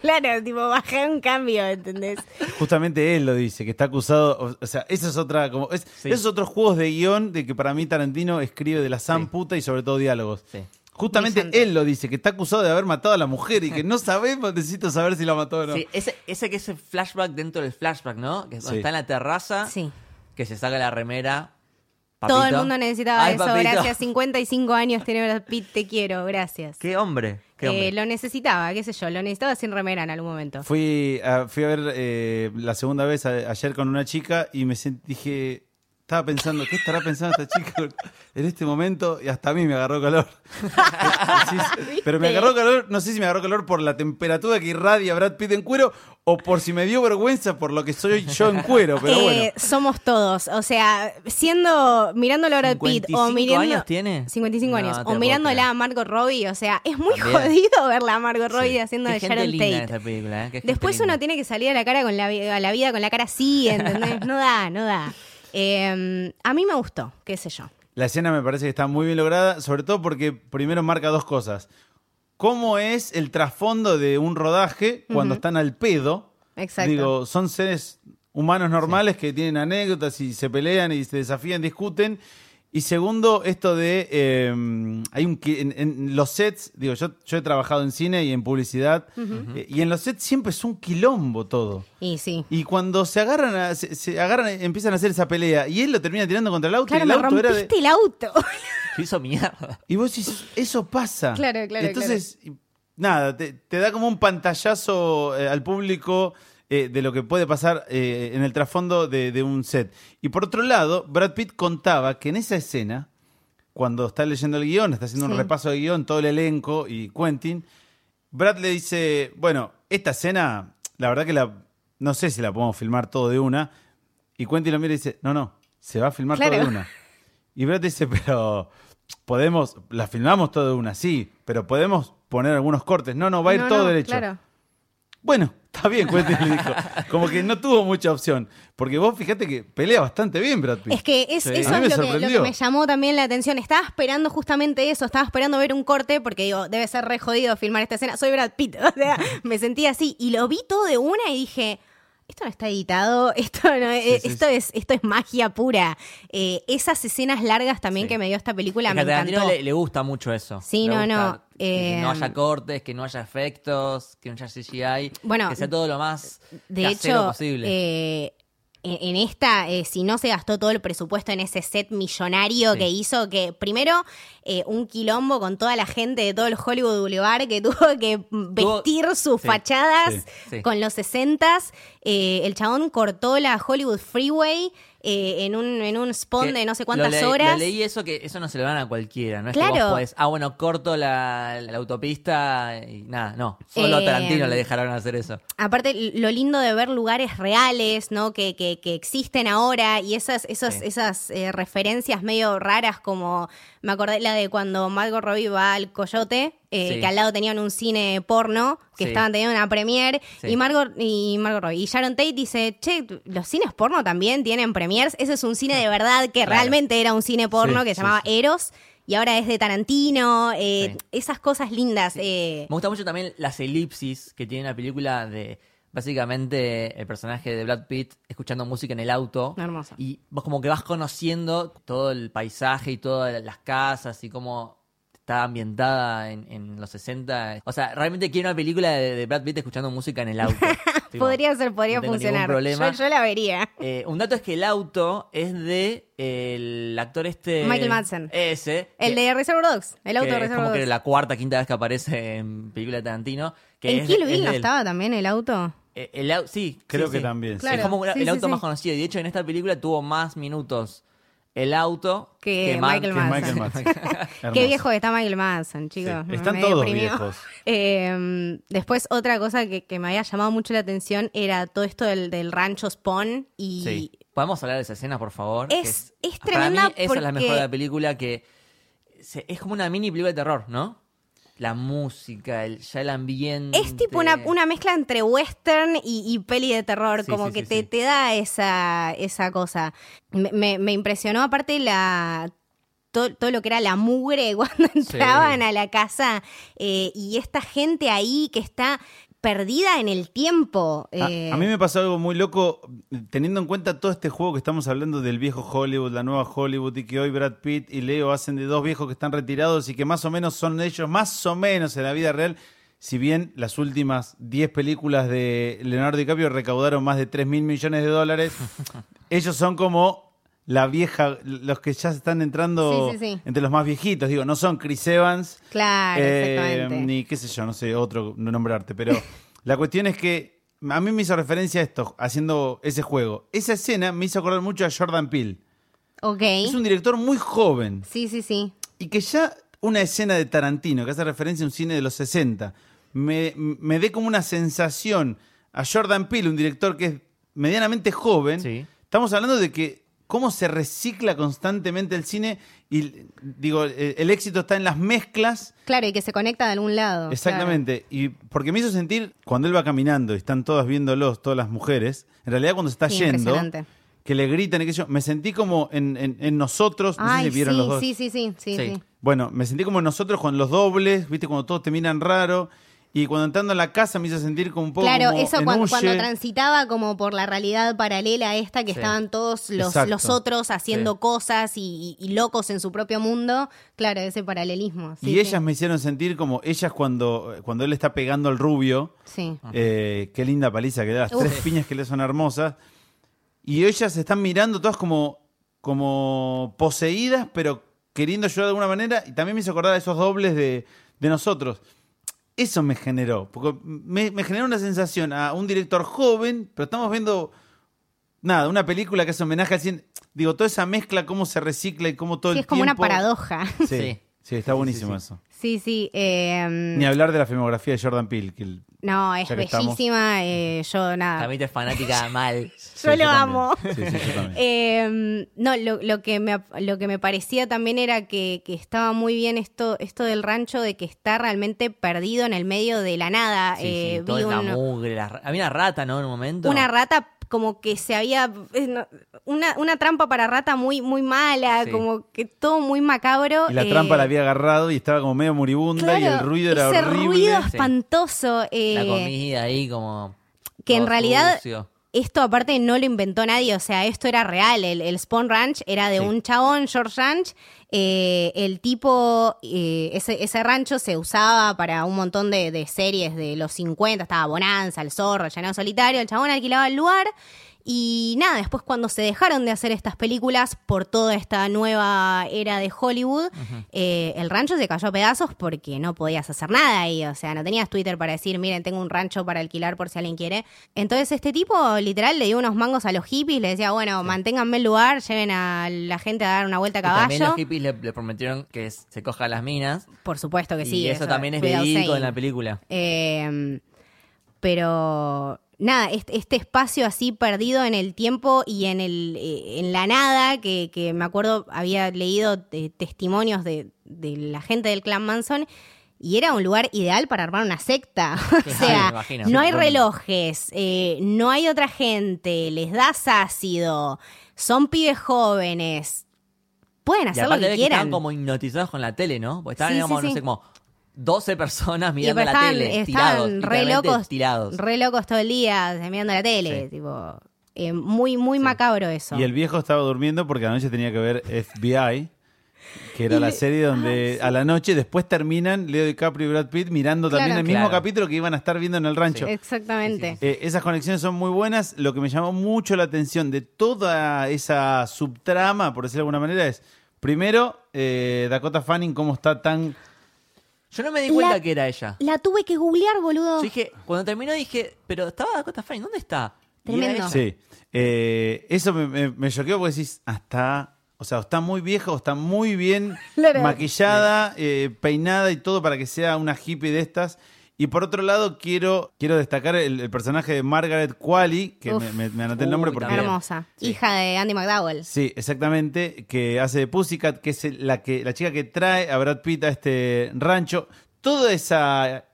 Claro. claro, tipo, bajé un cambio, ¿entendés? Justamente él lo dice, que está acusado. O, sea, eso es otra. Como, es, Sí. Esos otros juegos de guion de que para mí Tarantino escribe de la san Sí. puta y sobre todo diálogos. Sí. Justamente él lo dice, que está acusado de haber matado a la mujer y que no sabemos, necesito saber si la mató o no. Sí, ese, ese que es el flashback dentro del flashback, ¿no? Que es cuando Sí. está en la terraza, Sí. que se saca la remera. Todo el mundo necesitaba Ay, eso, papito. gracias. 55 años tiene Brad Pitt, te quiero, gracias. Qué hombre, qué Eh, hombre. lo necesitaba, qué sé yo, lo necesitaba sin remera en algún momento. Fui, a, fui a ver eh, la segunda vez a- ayer con una chica y me sent- dije, estaba pensando, ¿qué estará pensando esta chica en este momento? Y hasta a mí me agarró calor. Pero me agarró calor, no sé si me agarró calor por la temperatura que irradia Brad Pitt en cuero o por si me dio vergüenza por lo que soy yo en cuero, pero Eh, bueno. Somos todos, o sea, siendo, mirándolo a Brad Pitt o 55 mirando... años tiene? 55 No, años. o mirándola a Margot Robbie, o sea, es muy También. jodido verla a Margot Robbie haciendo Qué de gente Sharon linda Tate. esta película, ¿eh? Qué gente Después linda. uno tiene que salir a la cara con la, a la vida con la cara así, ¿entendés? No da, no da. Eh, a mí me gustó, qué sé yo. La escena me parece que está muy bien lograda, sobre todo porque primero marca dos cosas. ¿Cómo es el trasfondo de un rodaje cuando están al pedo? Exacto. Digo, son seres humanos normales que tienen anécdotas y se pelean y se desafían, discuten. Y segundo, esto de. eh, hay un. En, en los sets, digo, yo, yo he trabajado en cine y en publicidad. eh, y en los sets siempre es un quilombo todo. Y sí. Y cuando se agarran, a- se, se agarran, empiezan a hacer esa pelea. Y él lo termina tirando contra el auto. Claro, y me el auto era de. rompiste el auto. Se hizo mierda. Y vos decís, eso pasa. Claro, claro, Entonces, y- nada, te, te da como un pantallazo eh, al público eh, de lo que puede pasar eh, en el trasfondo de, de un set. Y por otro lado, Brad Pitt contaba que en esa escena, cuando está leyendo el guion, está haciendo un repaso de guion, todo el elenco y Quentin, Brad le dice, bueno, esta escena, la verdad que la, no sé si la podemos filmar todo de una. Y Quentin lo mira y dice, no, no, se va a filmar todo Claro. de una. Y Brad dice, pero podemos, la filmamos todo de una, sí, pero podemos poner algunos cortes. No, no, va a ir No, todo no, derecho. Claro. Bueno, está bien, Quentin le dijo. Como que no tuvo mucha opción. Porque vos fíjate que pelea bastante bien Brad Pitt. Es que es, Sí. eso es lo que, lo que sorprendió. me llamó también la atención. Estaba esperando justamente eso, estaba esperando ver un corte porque digo, debe ser re jodido filmar esta escena. Soy Brad Pitt, o sea, me sentí así. Y lo vi todo de una y dije, esto no está editado, esto no es, sí, esto es, esto es magia pura. Eh, esas escenas largas también que me dio esta película Es me encantó. le, le gusta mucho eso. Sí, Le no, gusta no, Que, no eh, haya cortes, que no haya efectos, que no haya CGI. Bueno, que sea todo lo más De hecho, posible. eh, en, en esta, eh, si no se gastó todo el presupuesto en ese set millonario Sí. que hizo, que primero eh, un quilombo con toda la gente de todo el Hollywood Boulevard que tuvo que vestir sus sí, fachadas sí, con los 60 el chabón cortó la Hollywood Freeway. Eh, en un en un spawn de no sé lo cuántas horas. Lo leí eso que eso no se lo dan a cualquiera, no es Claro. que vos podés, ah, bueno, corto la, la autopista y nada, no. Solo a Eh, Tarantino le dejaron hacer eso. Aparte, lo lindo de ver lugares reales, ¿no? Que, que, que existen ahora y esas, esas, Sí. esas eh, referencias medio raras como me acordé la de cuando Margot Robbie va al Coyote, eh, Sí. que al lado tenían un cine porno, que Sí. estaban teniendo una premiere, Sí. y Margot, y Margot Robbie. Y Sharon Tate dice, che, los cines porno también tienen premiers. Ese es un cine de verdad que Claro. realmente era un cine porno que se llamaba. Eros. Y ahora es de Tarantino, eh, Sí. esas cosas lindas. eh, Me gusta mucho también las elipsis que tiene la película de básicamente el personaje de Brad Pitt escuchando música en el auto. Hermoso. Y vos como que vas conociendo todo el paisaje y todas las casas y cómo está ambientada en, en los 60. O sea, realmente quiero una película de, de Brad Pitt escuchando música en el auto. Tipo, podría ser, podría no funcionar. problema. Yo, yo la vería. Eh, un dato es que el auto es de el actor este... Michael Madsen. Ese. El que- de Reservoir Dogs, el auto de es Reservoir como que Dogs. la cuarta, quinta vez que aparece en película de Tarantino. Que ¿En es- Kill Bill no estaba también el auto? Eh, el au- sí, Creo sí, que sí. también, Claro. Es como sí, el auto sí. más conocido. Y de hecho, en esta película tuvo más minutos el auto Que Michael Que Madsen. Michael Madsen. Qué viejo que está Michael Madsen, chicos. Están me todos deprimió. viejos. Eh, después, otra cosa que, que me había llamado mucho la atención era todo esto del, del rancho Spawn. Y Sí. ¿Podemos hablar de esa escena, por favor? Es- es Para mí, tremenda esa es la mejor de la película que... se- es como una mini película de terror, ¿no? La música, el, ya el ambiente... es tipo una, una mezcla entre western y, y peli de terror, Sí, como sí, que sí, te, te da esa, esa cosa. Me, me- me impresionó aparte la... Todo, todo lo que era la mugre cuando entraban a la casa eh, y esta gente ahí que está perdida en el tiempo. A, eh, a mí me pasó algo muy loco, teniendo en cuenta todo este juego que estamos hablando del viejo Hollywood, la nueva Hollywood, y que hoy Brad Pitt y Leo hacen de dos viejos que están retirados y que más o menos son ellos, más o menos en la vida real. Si bien las últimas 10 películas de Leonardo DiCaprio recaudaron más de 3 mil millones de dólares, ellos son como la vieja, los que ya están entrando Sí, sí, sí. entre los más viejitos. Digo, no son Chris Evans, Claro, eh, exactamente. ni qué sé yo, no sé, otro no nombrarte, pero la cuestión es que a mí me hizo referencia a esto, haciendo ese juego. Esa escena me hizo acordar mucho a Jordan Peele. Ok. Es un director muy joven Sí, sí, sí. y que ya una escena de Tarantino, que hace referencia a un cine de los 60, me, me dé como una sensación a Jordan Peele, un director que es medianamente joven. Sí. Estamos hablando de que cómo se recicla constantemente el cine y digo, el, el éxito está en las mezclas Claro, y que se conecta de algún lado. Exactamente. Y porque me hizo sentir, cuando él va caminando y están todas viéndolos, todas las mujeres, en realidad cuando se está Sí, yendo, que le gritan y que yo, me sentí como en, en- en nosotros, no Ay, sé si vieron sí, los dos. sí, sí, sí, sí, Sí. sí. Bueno, me sentí como en nosotros con los dobles, viste, cuando todos te miran raro. Y cuando entrando a la casa me hizo sentir como un poco Claro, como eso en cuando, Huye. cuando transitaba como por la realidad paralela esta, que Sí. estaban todos los, los otros haciendo Sí. cosas y, locos en su propio mundo. Claro, ese paralelismo. sí, y sí. ellas me hicieron sentir como ellas cuando, cuando él está pegando al rubio. Sí. Eh, qué linda paliza que da, las Uf. tres piñas que le son hermosas. Y ellas se están mirando todas como, como poseídas, pero queriendo ayudar de alguna manera. Y también me hizo acordar a esos dobles de, de nosotros. Eso me generó, porque me, me generó una sensación a un director joven, pero estamos viendo, nada, una película que hace homenaje al cine. Digo, toda esa mezcla, cómo se recicla y cómo todo Sí, el es como una tiempo- paradoja. Sí, Sí. sí, está buenísimo sí, sí. eso. Sí, sí. eh, Ni hablar de la filmografía de Jordan Peele, que el- no, es ya que estamos. bellísima. eh, yo nada. También te es fanática mal. Yo lo también. amo. Sí, sí, yo también. Eh, no, lo, lo que me, lo que me parecía también era que, que estaba muy bien esto, esto del rancho, de que está realmente perdido en el medio de la nada. Sí, sí, Eh, vi la un- mugre. la ra- había una rata, ¿no? En un momento. una rata como que se había eh, una, una trampa para rata muy muy mala Sí. como que todo muy macabro Y la eh, trampa la había agarrado y estaba como medio moribunda y el ruido era ese horrible. ruido Sí. espantoso eh, La comida ahí como... que en realidad sucio. Esto aparte no lo inventó nadie, o sea, esto era real, el, el Spawn Ranch era de Sí. un chabón, George Ranch, eh, el tipo, eh, ese, ese rancho se usaba para un montón de, de series de los 50, estaba Bonanza, El Zorro, El Llanero Solitario, el chabón alquilaba el lugar Y nada, después cuando se dejaron de hacer estas películas por toda esta nueva era de Hollywood, eh, el rancho se cayó a pedazos porque no podías hacer nada ahí. O sea, no tenías Twitter para decir, miren, tengo un rancho para alquilar por si alguien quiere. Entonces este tipo literal le dio unos mangos a los hippies, le decía, bueno, manténganme el lugar, lleven a la gente a dar una vuelta a Y también caballo. los hippies le, le prometieron que se coja las minas. Por supuesto que sí. y eso, también es verídico en la película. Eh, pero nada, este, este espacio así perdido en el tiempo y en, el, eh, en la nada, que, que me acuerdo había leído eh, testimonios de, de la gente del clan Manson. Y era un lugar ideal para armar una secta. o sea, no hay relojes, eh, no hay otra gente, les das ácido, son pibes jóvenes. Pueden Y hacer lo que que estaban quieran. como hipnotizados con la tele, ¿no? Porque estaban Sí, como, sí, no sí. sé, como 12 personas mirando pero la tele, estaban tirados, re locos, tirados. re locos todo el día mirando la tele, Sí. tipo, eh, muy muy macabro eso. Y el viejo estaba durmiendo porque anoche tenía que ver FBI, que era Y la serie donde a la noche después terminan Leo DiCaprio y Brad Pitt mirando también Claro. el mismo capítulo que iban a estar viendo en el rancho. Exactamente. Eh, esas conexiones son muy buenas. Lo que me llamó mucho la atención de toda esa subtrama, por decirlo de alguna manera, es primero eh, Dakota Fanning, cómo está tan. Yo no me di cuenta La- que era ella. La tuve que googlear, boludo. Yo dije, cuando terminó dije, pero estaba Dakota Fanning, ¿dónde está? Y Tremendo. Sí. Eh, eso me, me, me choqueó porque decís, hasta. O sea, está muy vieja o está muy bien maquillada, eh, peinada y todo para que sea una hippie de estas. Y por otro lado, quiero, quiero destacar el, el personaje de Margaret Qualley, que Uf. me, me- me anoté el nombre porque. Hermosa. Sí. Hija de Andy McDowell. Sí, exactamente, que hace de Pussycat, que es la, que, la chica que trae a Brad Pitt a este rancho. Toda esa.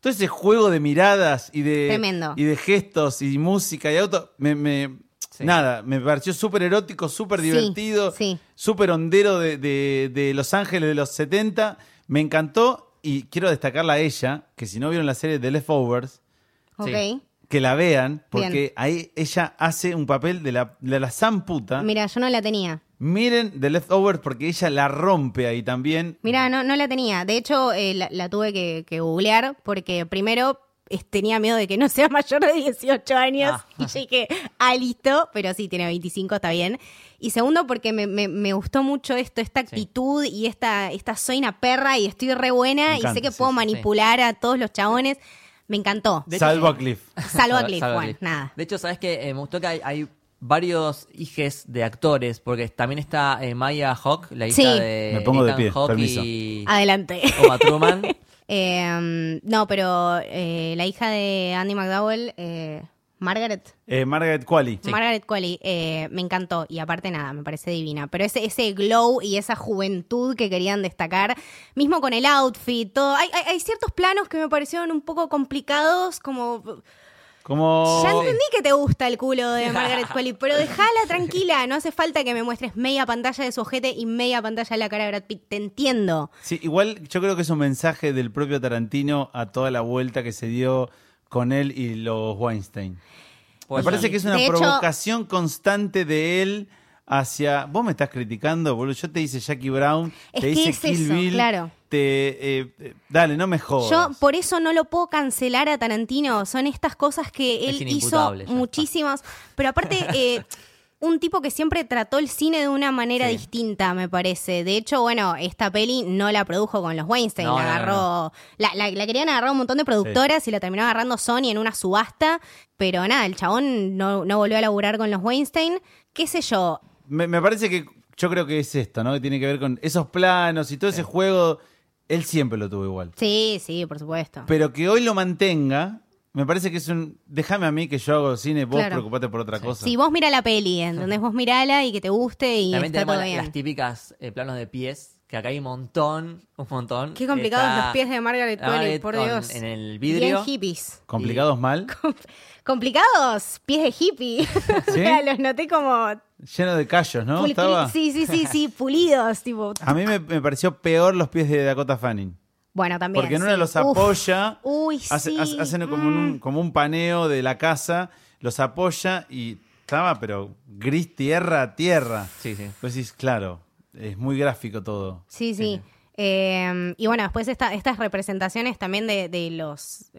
Todo ese juego de miradas y de, Tremendo. y de gestos y música y auto, me, me- Sí. nada, me pareció súper erótico, súper Sí, divertido, sí. súper hondero de, de- de Los Ángeles de los 70. Me encantó y quiero destacarla a ella, que si no vieron la serie The Leftovers, que la vean, porque Bien. ahí ella hace un papel de la, de la zamputa. Mira, yo no la tenía. Miren The Leftovers porque ella la rompe ahí también. Mira, no, no la tenía. De hecho, eh, la, la tuve que, que googlear porque primero tenía miedo de que no sea mayor de 18 años. Ah. Y yo dije, ah, listo, pero sí, tiene 25, está bien. Y segundo, porque me, me- me gustó mucho esto, esta actitud y esta, esta soy una perra y estoy re buena y sé que sí, puedo sí. manipular a todos los chabones. Me encantó. De Salvo a Cliff. Salvo a Cliff, Salvo bueno, nada. De hecho, ¿sabes qué? me gustó que hay, hay varios hijes de actores, porque también está eh, Maya Hawk, la hija Sí. de Me pongo de pie, permiso. y Adelante. Uma Truman. Eh, no, pero eh, la hija de Andy McDowell, eh, Margaret. Eh, Margaret Qualley. Margaret Qualley, eh, me encantó y aparte nada, me parece divina. Pero ese, ese glow y esa juventud que querían destacar, mismo con el outfit, todo. Hay, hay, hay ciertos planos que me parecieron un poco complicados, como... Como... Ya entendí que te gusta el culo de Margaret Qualley, pero déjala tranquila, no hace falta que me muestres media pantalla de su ojete y media pantalla de la cara de Brad Pitt, te entiendo. Sí, igual yo creo que es un mensaje del propio Tarantino a toda la vuelta que se dio con él y los Weinstein. Pues me parece sí. que es una De hecho- provocación constante de él hacia... Vos me estás criticando, boludo. Yo te hice Jackie Brown, Es te que hice es Kill eso, Bill. claro. Te, eh, eh, dale, no me jodas. Yo por eso no lo puedo cancelar a Tarantino. Son estas cosas que él hizo muchísimas. Pero aparte, eh, un tipo que siempre trató el cine de una manera Sí. distinta, me parece. De hecho, bueno, esta peli no la produjo con los Weinstein. No, la no, no, agarró. La, la- la querían agarrar un montón de productoras y la terminó agarrando Sony en una subasta. Pero nada, el chabón no, no volvió a laburar con los Weinstein. ¿Qué sé yo? Me, me parece que yo creo que es esto, ¿no? Que tiene que ver con esos planos y todo ese juego. Él siempre lo tuvo igual. Sí, sí, por supuesto. Pero que hoy lo mantenga, me parece que es un. Déjame a mí que yo hago cine, vos Claro. preocupate por otra cosa. Si vos mira la peli, ¿entendés? Vos mirala y que te guste y También está tenemos todo la- bien. las típicas eh, planos de pies, que acá hay un montón, un montón. Qué complicados Está los pies de Margaret Qualley, Margaret por con- Dios. En el Bien vidrio. hippies. ¿Complicados mal? Complicados, pies de hippie. O sea, los noté como... Lleno de callos, ¿no? Estaba. Sí, sí, sí, sí, pulidos, tipo... A mí me, me pareció peor los pies de Dakota Fanning. Bueno, también. Porque en sí. uno los Uf. apoya, Uy, hace- sí. hace- hacen como un, como un paneo de la casa, los apoya y estaba, pero gris tierra a tierra. Sí, sí. Pues decís, claro, es muy gráfico todo. Sí, sí. Eh, y bueno, después esta- estas representaciones también de, de los,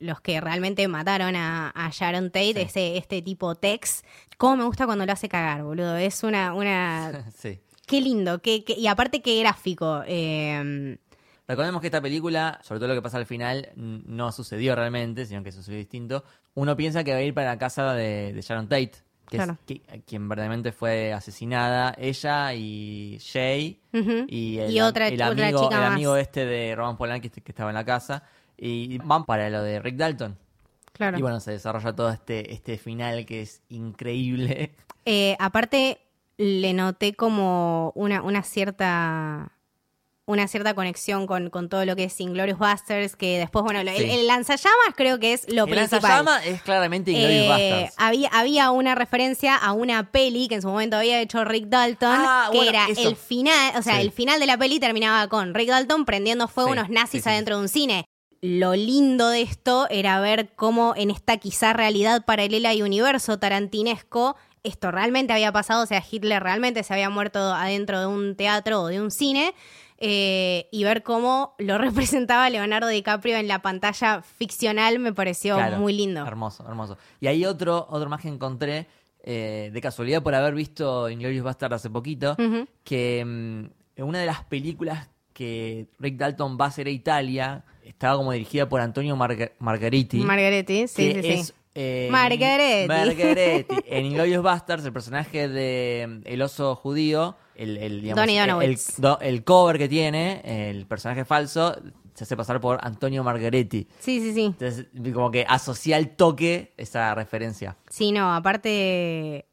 los que realmente mataron a, a Sharon Tate, Sí. ese, este tipo Tex. Cómo me gusta cuando lo hace cagar, boludo. Es una... una sí. qué lindo. Qué, qué- y aparte qué gráfico. Eh, Recordemos que esta película, sobre todo lo que pasa al final, no sucedió realmente, sino que sucedió distinto. Uno piensa que va a ir para la casa de, de Sharon Tate, que Claro. es qui- quien verdaderamente fue asesinada, ella y Jay, y el, Y otra- el otra amigo, chica el más. amigo este de Roman Polanski que estaba en la casa, y van para lo de Rick Dalton. claro. Y bueno, se desarrolla todo este, este final que es increíble. Eh, aparte, le noté como una, una cierta una cierta conexión con, con todo lo que es Inglorious Busters, que después, bueno, lo- el, Sí. el lanzallamas creo que es lo el principal. lanzallama es claramente Inglourious Eh, Basterds. había, había una referencia a una peli que en su momento había hecho Rick Dalton, Ah, que bueno, era eso. el final, o sea, Sí. el final de la peli terminaba con Rick Dalton prendiendo fuego Sí, unos nazis adentro de un cine. Lo lindo de esto era ver cómo en esta quizá realidad paralela y universo tarantinesco esto realmente había pasado, o sea, Hitler realmente se había muerto adentro de un teatro o de un cine, eh, y ver cómo lo representaba Leonardo DiCaprio en la pantalla ficcional me pareció Claro, muy lindo. Hermoso, hermoso. Y hay otro, otro más que encontré, eh, de casualidad por haber visto Inglorious Bastard hace poquito, que mm, en una de las películas que Rick Dalton va a hacer a Italia, estaba como dirigida por Antonio Marga- Margheriti. Margaretti, sí, que sí, es, sí. Eh, Margheriti. Margheriti. En Inglorious Bastards, el personaje de mm, el oso judío, el, el, digamos, el- el, cover que tiene, el personaje falso, se hace pasar por Antonio Margheriti. Sí, sí, sí. Entonces, como que asocia al toque esa referencia. Sí, no, aparte.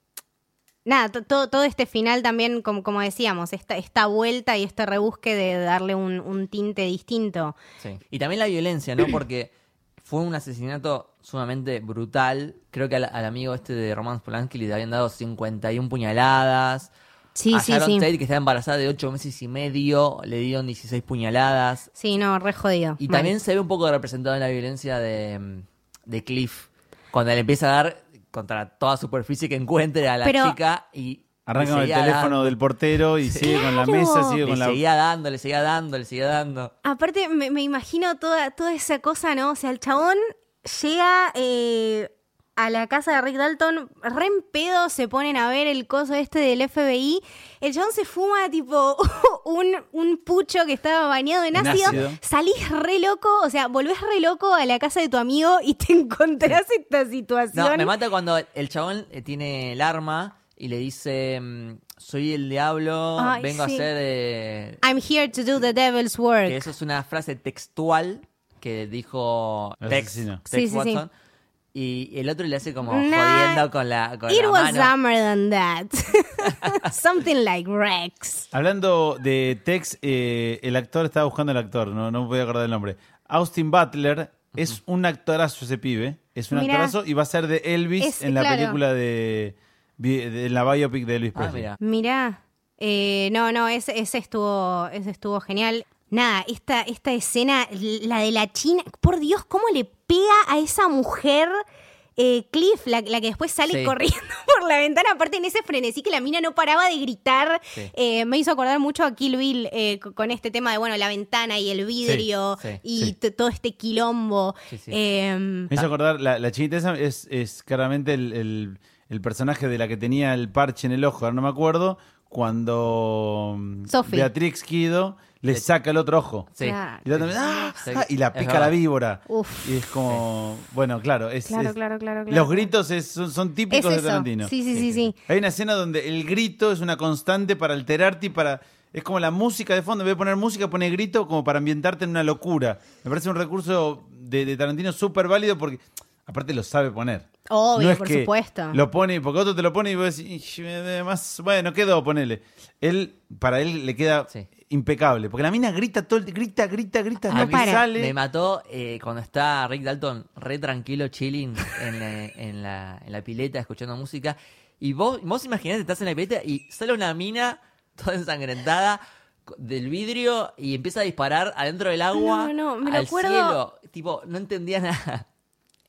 Nada, to- todo, todo este final también, como, como decíamos, esta, esta vuelta y este rebusque de darle un, un tinte distinto. Sí. Y también la violencia, ¿no? Porque fue un asesinato sumamente brutal. Creo que al, al amigo este de Roman Polanski le habían dado 51 puñaladas. Sí, a sí, Sharon sí. Tate, que estaba embarazada de 8 meses y medio, le dieron 16 puñaladas. Sí, no, re jodido. Y Mal. también se ve un poco representado en la violencia de, de Cliff. Cuando le empieza a dar contra toda superficie que encuentre a la Pero- chica y... Arranca le con el teléfono dando. del portero y sigue con la mesa, sigue Le con la... seguía dando, le seguía dando, le seguía dando. Aparte, me, me imagino toda, toda esa cosa, ¿no? O sea, el chabón llega eh, a la casa de Rick Dalton, re en pedo, se ponen a ver el coso este del FBI. El chabón se fuma, tipo, un, un pucho que estaba bañado en En ácido. ácido. Salís re loco, o sea, volvés re loco a la casa de tu amigo y te encontrás esta situación. No, me mata cuando el chabón eh, tiene el arma y le dice, mm, soy el diablo, Ay, vengo sí. a hacer... eh, I'm here to do the devil's work. que eso es una frase textual que dijo Tex. Tex Sí, sí, sí. Watson. Y el otro le hace como Nah, jodiendo con la, con It la was mano. dumber than that. Something like Rex. Hablando de Tex, eh, el actor, estaba buscando el actor, no, no me voy a acordar el nombre. Austin Butler es un actorazo ese pibe, es un Mirá. actorazo y va a ser de Elvis Es- en la claro. película de- en la biopic de Elvis Ah, Presley. mira. Mirá, eh, no, no, ese, ese estuvo, ese estuvo genial. Nada, esta, esta escena, la de la China, por Dios, cómo le pega a esa mujer eh, Cliff, la, la que después sale Sí. corriendo por la ventana, aparte en ese frenesí que la mina no paraba de gritar, Sí. eh, me hizo acordar mucho a Kill Bill eh, co- con este tema de, bueno, la ventana y el vidrio sí, y todo este quilombo. Sí, sí. Em, Me hizo acordar, la, la chinita esa es, es claramente el, el- el personaje de la que tenía el parche en el ojo, ahora no me acuerdo, cuando mm, Sophie. Beatrix Kido le saca el otro ojo. Sí. Y, la otra ¡ah! Sí. y la pica la víbora. Uf. Y es como, bueno, claro, es, Claro, es- claro, claro, claro. Los gritos es- son, son es típicos de. Tarantino. Sí, sí, sí, sí. Hay una escena donde el grito es una constante para alterarte y para... Es como la música de fondo. En vez de poner música, pone grito como para ambientarte en una locura. Me parece un recurso de, de Tarantino súper válido porque... Aparte lo sabe poner. Obvio, no es por que supuesto. Lo pone, porque otro te lo pone y vos decís, "Ih, eh, más, bueno, quedó, ponele. Él, para él le queda Sí. impecable. Porque la mina grita todo el grita, grita, grita, A no para. sale. Me mató eh, cuando está Rick Dalton re tranquilo, chilling en la, en la, en la pileta, escuchando música. Y vos, vos imaginate, estás en la pileta y sale una mina toda ensangrentada del vidrio y empieza a disparar adentro del agua No, no, me lo al acuerdo- cielo. Tipo, no entendía nada.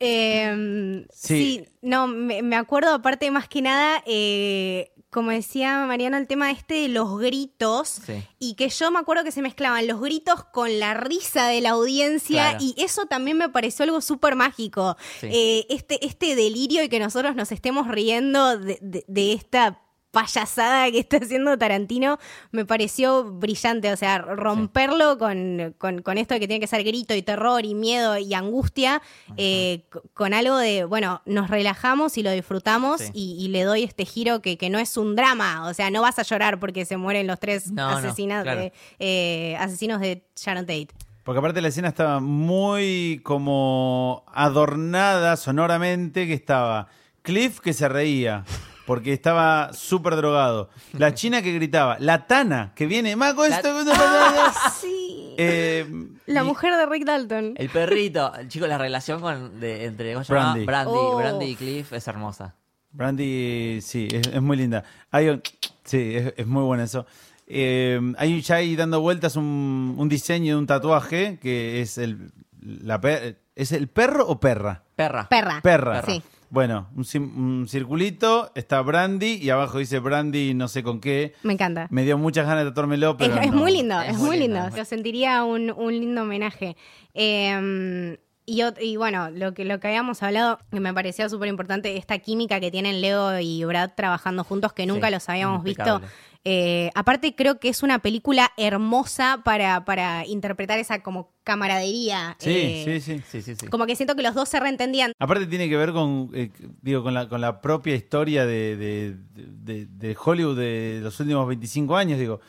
Eh, sí. Sí. no, me, me acuerdo aparte más que nada eh, como decía Mariano, el tema este de los gritos Sí. y que yo me acuerdo que se mezclaban los gritos con la risa de la audiencia Claro. y eso también me pareció algo súper mágico. Sí. Eh, este, este delirio y que nosotros nos estemos riendo de, de- de esta payasada que está haciendo Tarantino me pareció brillante, o sea, romperlo con, con- con esto de que tiene que ser grito y terror y miedo y angustia, eh, con algo de, bueno, nos relajamos y lo disfrutamos Sí. y, y le doy este giro que, que no es un drama, o sea, no vas a llorar porque se mueren los tres No, no, asesinas claro. de, eh, asesinos de Sharon Tate. Porque aparte la escena estaba muy como adornada sonoramente, que estaba Cliff que se reía, porque estaba súper drogado. La china que gritaba, la Tana que viene, Mago, esto... Sí. Eh, La y- mujer de Rick Dalton. El perrito, el chico, la relación con, de, entre ¿cómo se llama? Brandy. Brandy, Oh. Brandy y Cliff es hermosa. Brandy, sí, es, es muy linda. Hay un- sí, es, es muy bueno eso. Eh, hay ya ahí dando vueltas un, un diseño de un tatuaje que es el, la per- ¿es el perro o perra? Perra. Perra. Perra. Sí. Bueno, un, sim- un circulito, está Brandy y abajo dice Brandy no sé con qué. Me encanta. Me dio muchas ganas de tatuármelo, pero es no. muy lindo, Es es, muy lindo, lindo. Lo sentiría un, un lindo homenaje. Eh, y, y bueno, lo que, lo que habíamos hablado, que me parecía súper importante, esta química que tienen Leo y Brad trabajando juntos, que nunca Sí, los habíamos visto. Eh, aparte, creo que es una película hermosa para, para interpretar esa como camaradería. Sí, eh, sí, sí. Sí, sí, sí. Como que siento que los dos se reentendían. Aparte tiene que ver con, eh, digo, con la, con la propia historia de, de- de- de Hollywood de los últimos 25 años, digo.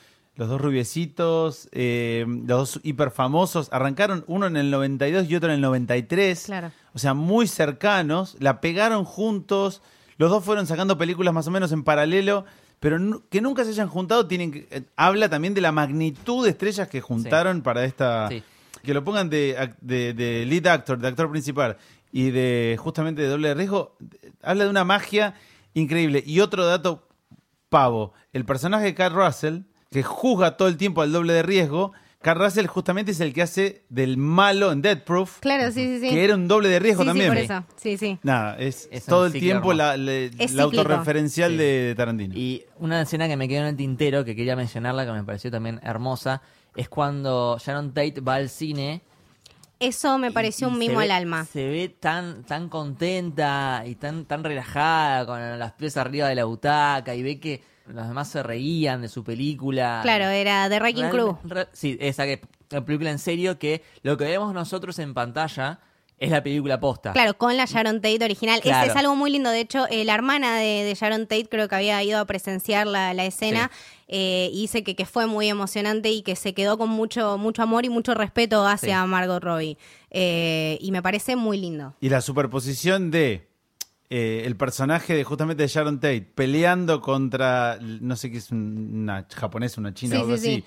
Los dos rubiecitos, eh, los dos hiper famosos, arrancaron uno en el 92 y otro en el 93. Claro. O sea, muy cercanos, la pegaron juntos, los dos fueron sacando películas más o menos en paralelo, pero que nunca se hayan juntado, tienen que, eh, habla también de la magnitud de estrellas que juntaron para esta... Sí. Que lo pongan de, ac- de, de lead actor, de actor principal y de justamente de doble de riesgo, eh, habla de una magia increíble. Y otro dato pavo, el personaje de Carl Russell, que juzga todo el tiempo al doble de riesgo, Carl Russell justamente es el que hace del malo en Dead Proof, Claro, sí, sí, sí. que era un doble de riesgo sí, también. sí, por eso. Sí, sí. Nada, es, todo el tiempo hermoso. la, la autorreferencial Sí. de, de Tarantino. Y una escena que me quedó en el tintero, que quería mencionarla, que me pareció también hermosa, es cuando Sharon Tate va al cine. Eso me pareció y un mimo ve- al alma. Se ve tan, tan contenta y tan, tan relajada, con las pies arriba de la butaca, y ve que los demás se reían de su película. Claro, era The Wrecking Real- Crew. re- sí, esa que la película en serio que lo que vemos nosotros en pantalla es la película posta. Claro, con la Sharon Tate original. Es- Claro. Es, algo muy lindo. De hecho, eh, la hermana de, de Sharon Tate creo que había ido a presenciar la, la escena eh, y dice que, que fue muy emocionante y que se quedó con mucho, mucho amor y mucho respeto hacia Sí. Margot Robbie. Eh, y me parece muy lindo. Y la superposición de eh, el personaje de justamente de Sharon Tate peleando contra, no sé qué es, una japonesa, una china Sí, o algo sí, así.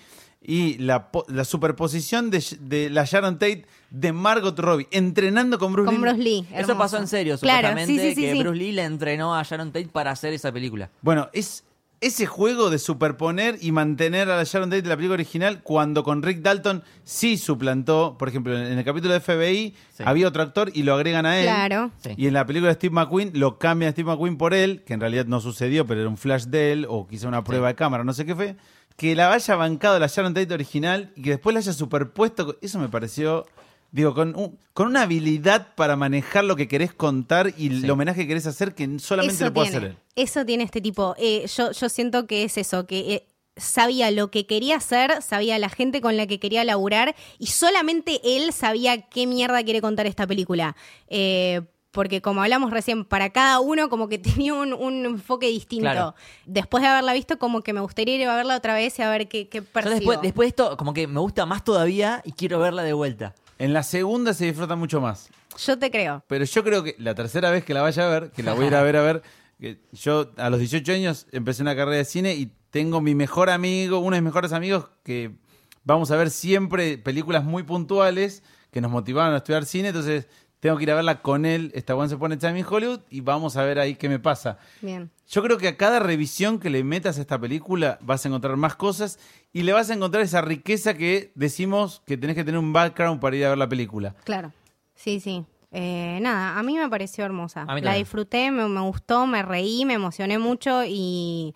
Y la, po- la superposición de, de la Sharon Tate de Margot Robbie entrenando con Bruce Con Lee. Bruce Lee. Eso pasó en serio, Claro, supuestamente, sí, sí, sí, que sí. Bruce Lee le entrenó a Sharon Tate para hacer esa película. Bueno, es ese juego de superponer y mantener a la Sharon Tate de la película original cuando con Rick Dalton sí suplantó, por ejemplo, en el capítulo de FBI Sí. había otro actor y lo agregan a él. Claro. Sí. Y en la película de Steve McQueen lo cambia a Steve McQueen por él, que en realidad no sucedió, pero era un flash de él o quizá una prueba de cámara, no sé qué fue. Que la haya bancado la Sharon Tate original y que después la haya superpuesto, eso me pareció, digo, con, un- con una habilidad para manejar lo que querés contar y el homenaje que querés hacer que solamente eso lo puede tiene, hacer él. Eso tiene este tipo. Eh, yo, yo siento que es eso, que eh, sabía lo que quería hacer, sabía la gente con la que quería laburar y solamente él sabía qué mierda quiere contar esta película. Eh, porque como hablamos recién, para cada uno como que tenía un, un enfoque distinto. Claro. Después de haberla visto, como que me gustaría ir a verla otra vez y a ver qué, qué percibo. después, después de esto, como que me gusta más todavía y quiero verla de vuelta. En la segunda se disfruta mucho más. Yo te creo. Pero yo creo que la tercera vez que la vaya a ver, que la voy a ir a ver a ver, que yo a los 18 años empecé una carrera de cine y tengo mi mejor amigo, uno de mis mejores amigos, que vamos a ver siempre películas muy puntuales que nos motivaron a estudiar cine, entonces tengo que ir a verla con él, esta Once Upon a Time in Hollywood, y vamos a ver ahí qué me pasa. Bien. Yo creo que a cada revisión que le metas a esta película vas a encontrar más cosas y le vas a encontrar esa riqueza que decimos que tenés que tener un background para ir a ver la película. Claro. Sí, sí. Eh, nada, a mí me pareció hermosa. A mí La disfruté, me, me gustó, me reí, me emocioné mucho y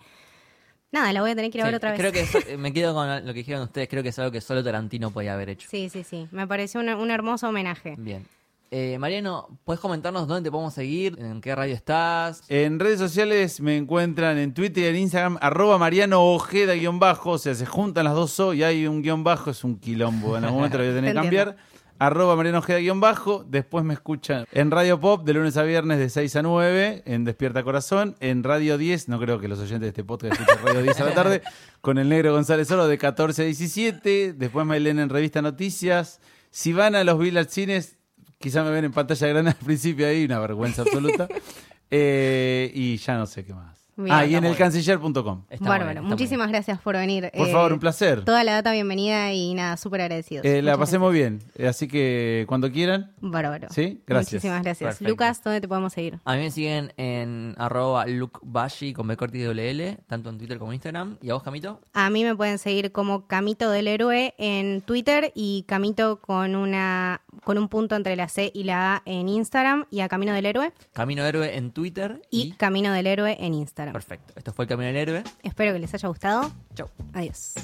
Nada, la voy a tener que ir a ver otra vez. Creo que me quedo con lo que dijeron ustedes. Creo que es algo que solo Tarantino podía haber hecho. Sí, sí, sí. Me pareció un, un hermoso homenaje. Bien. Eh, Mariano, ¿puedes comentarnos dónde te podemos seguir? ¿En qué radio estás? En redes sociales me encuentran en Twitter y en Instagram, arroba Mariano Ojeda guion bajo, o sea, se juntan las dos O y hay un guion bajo, es un quilombo, en algún momento lo voy a tener que cambiar. Arroba Mariano Ojeda guion bajo, después me escuchan en Radio Pop de lunes a viernes de 6 a 9, en Despierta Corazón, en Radio 10, no creo que los oyentes de este podcast escuchen Radio 10 a la tarde, con el negro González Solo de 14 a 17, después me leen en Revista Noticias. Si van a los Village Cines, quizá me ven en pantalla grande al principio ahí, una vergüenza absoluta. Eh, y ya no sé qué más. Ah, y en Bárbaro. bien, está muy Muchísimas gracias por venir. Por Eh, favor, un placer. Toda la data bienvenida y nada, súper agradecidos. Eh, la pasé muy bien, eh, así que cuando quieran. Bárbaro. Sí, gracias. Muchísimas gracias. Perfecto. Lucas, ¿dónde te podemos seguir? A mí me siguen en arroba lukebashi con B corta y doble L, tanto en Twitter como en Instagram. ¿Y a vos, Camito? A mí me pueden seguir como Camito del Héroe en Twitter y Camito con una con un punto entre la C y la A en Instagram y a Camino del Héroe Camino Héroe en Twitter y, y... Camino del Héroe en Instagram. Perfecto. Esto fue el Camino del Héroe. Espero que les haya gustado. Chau. Adiós.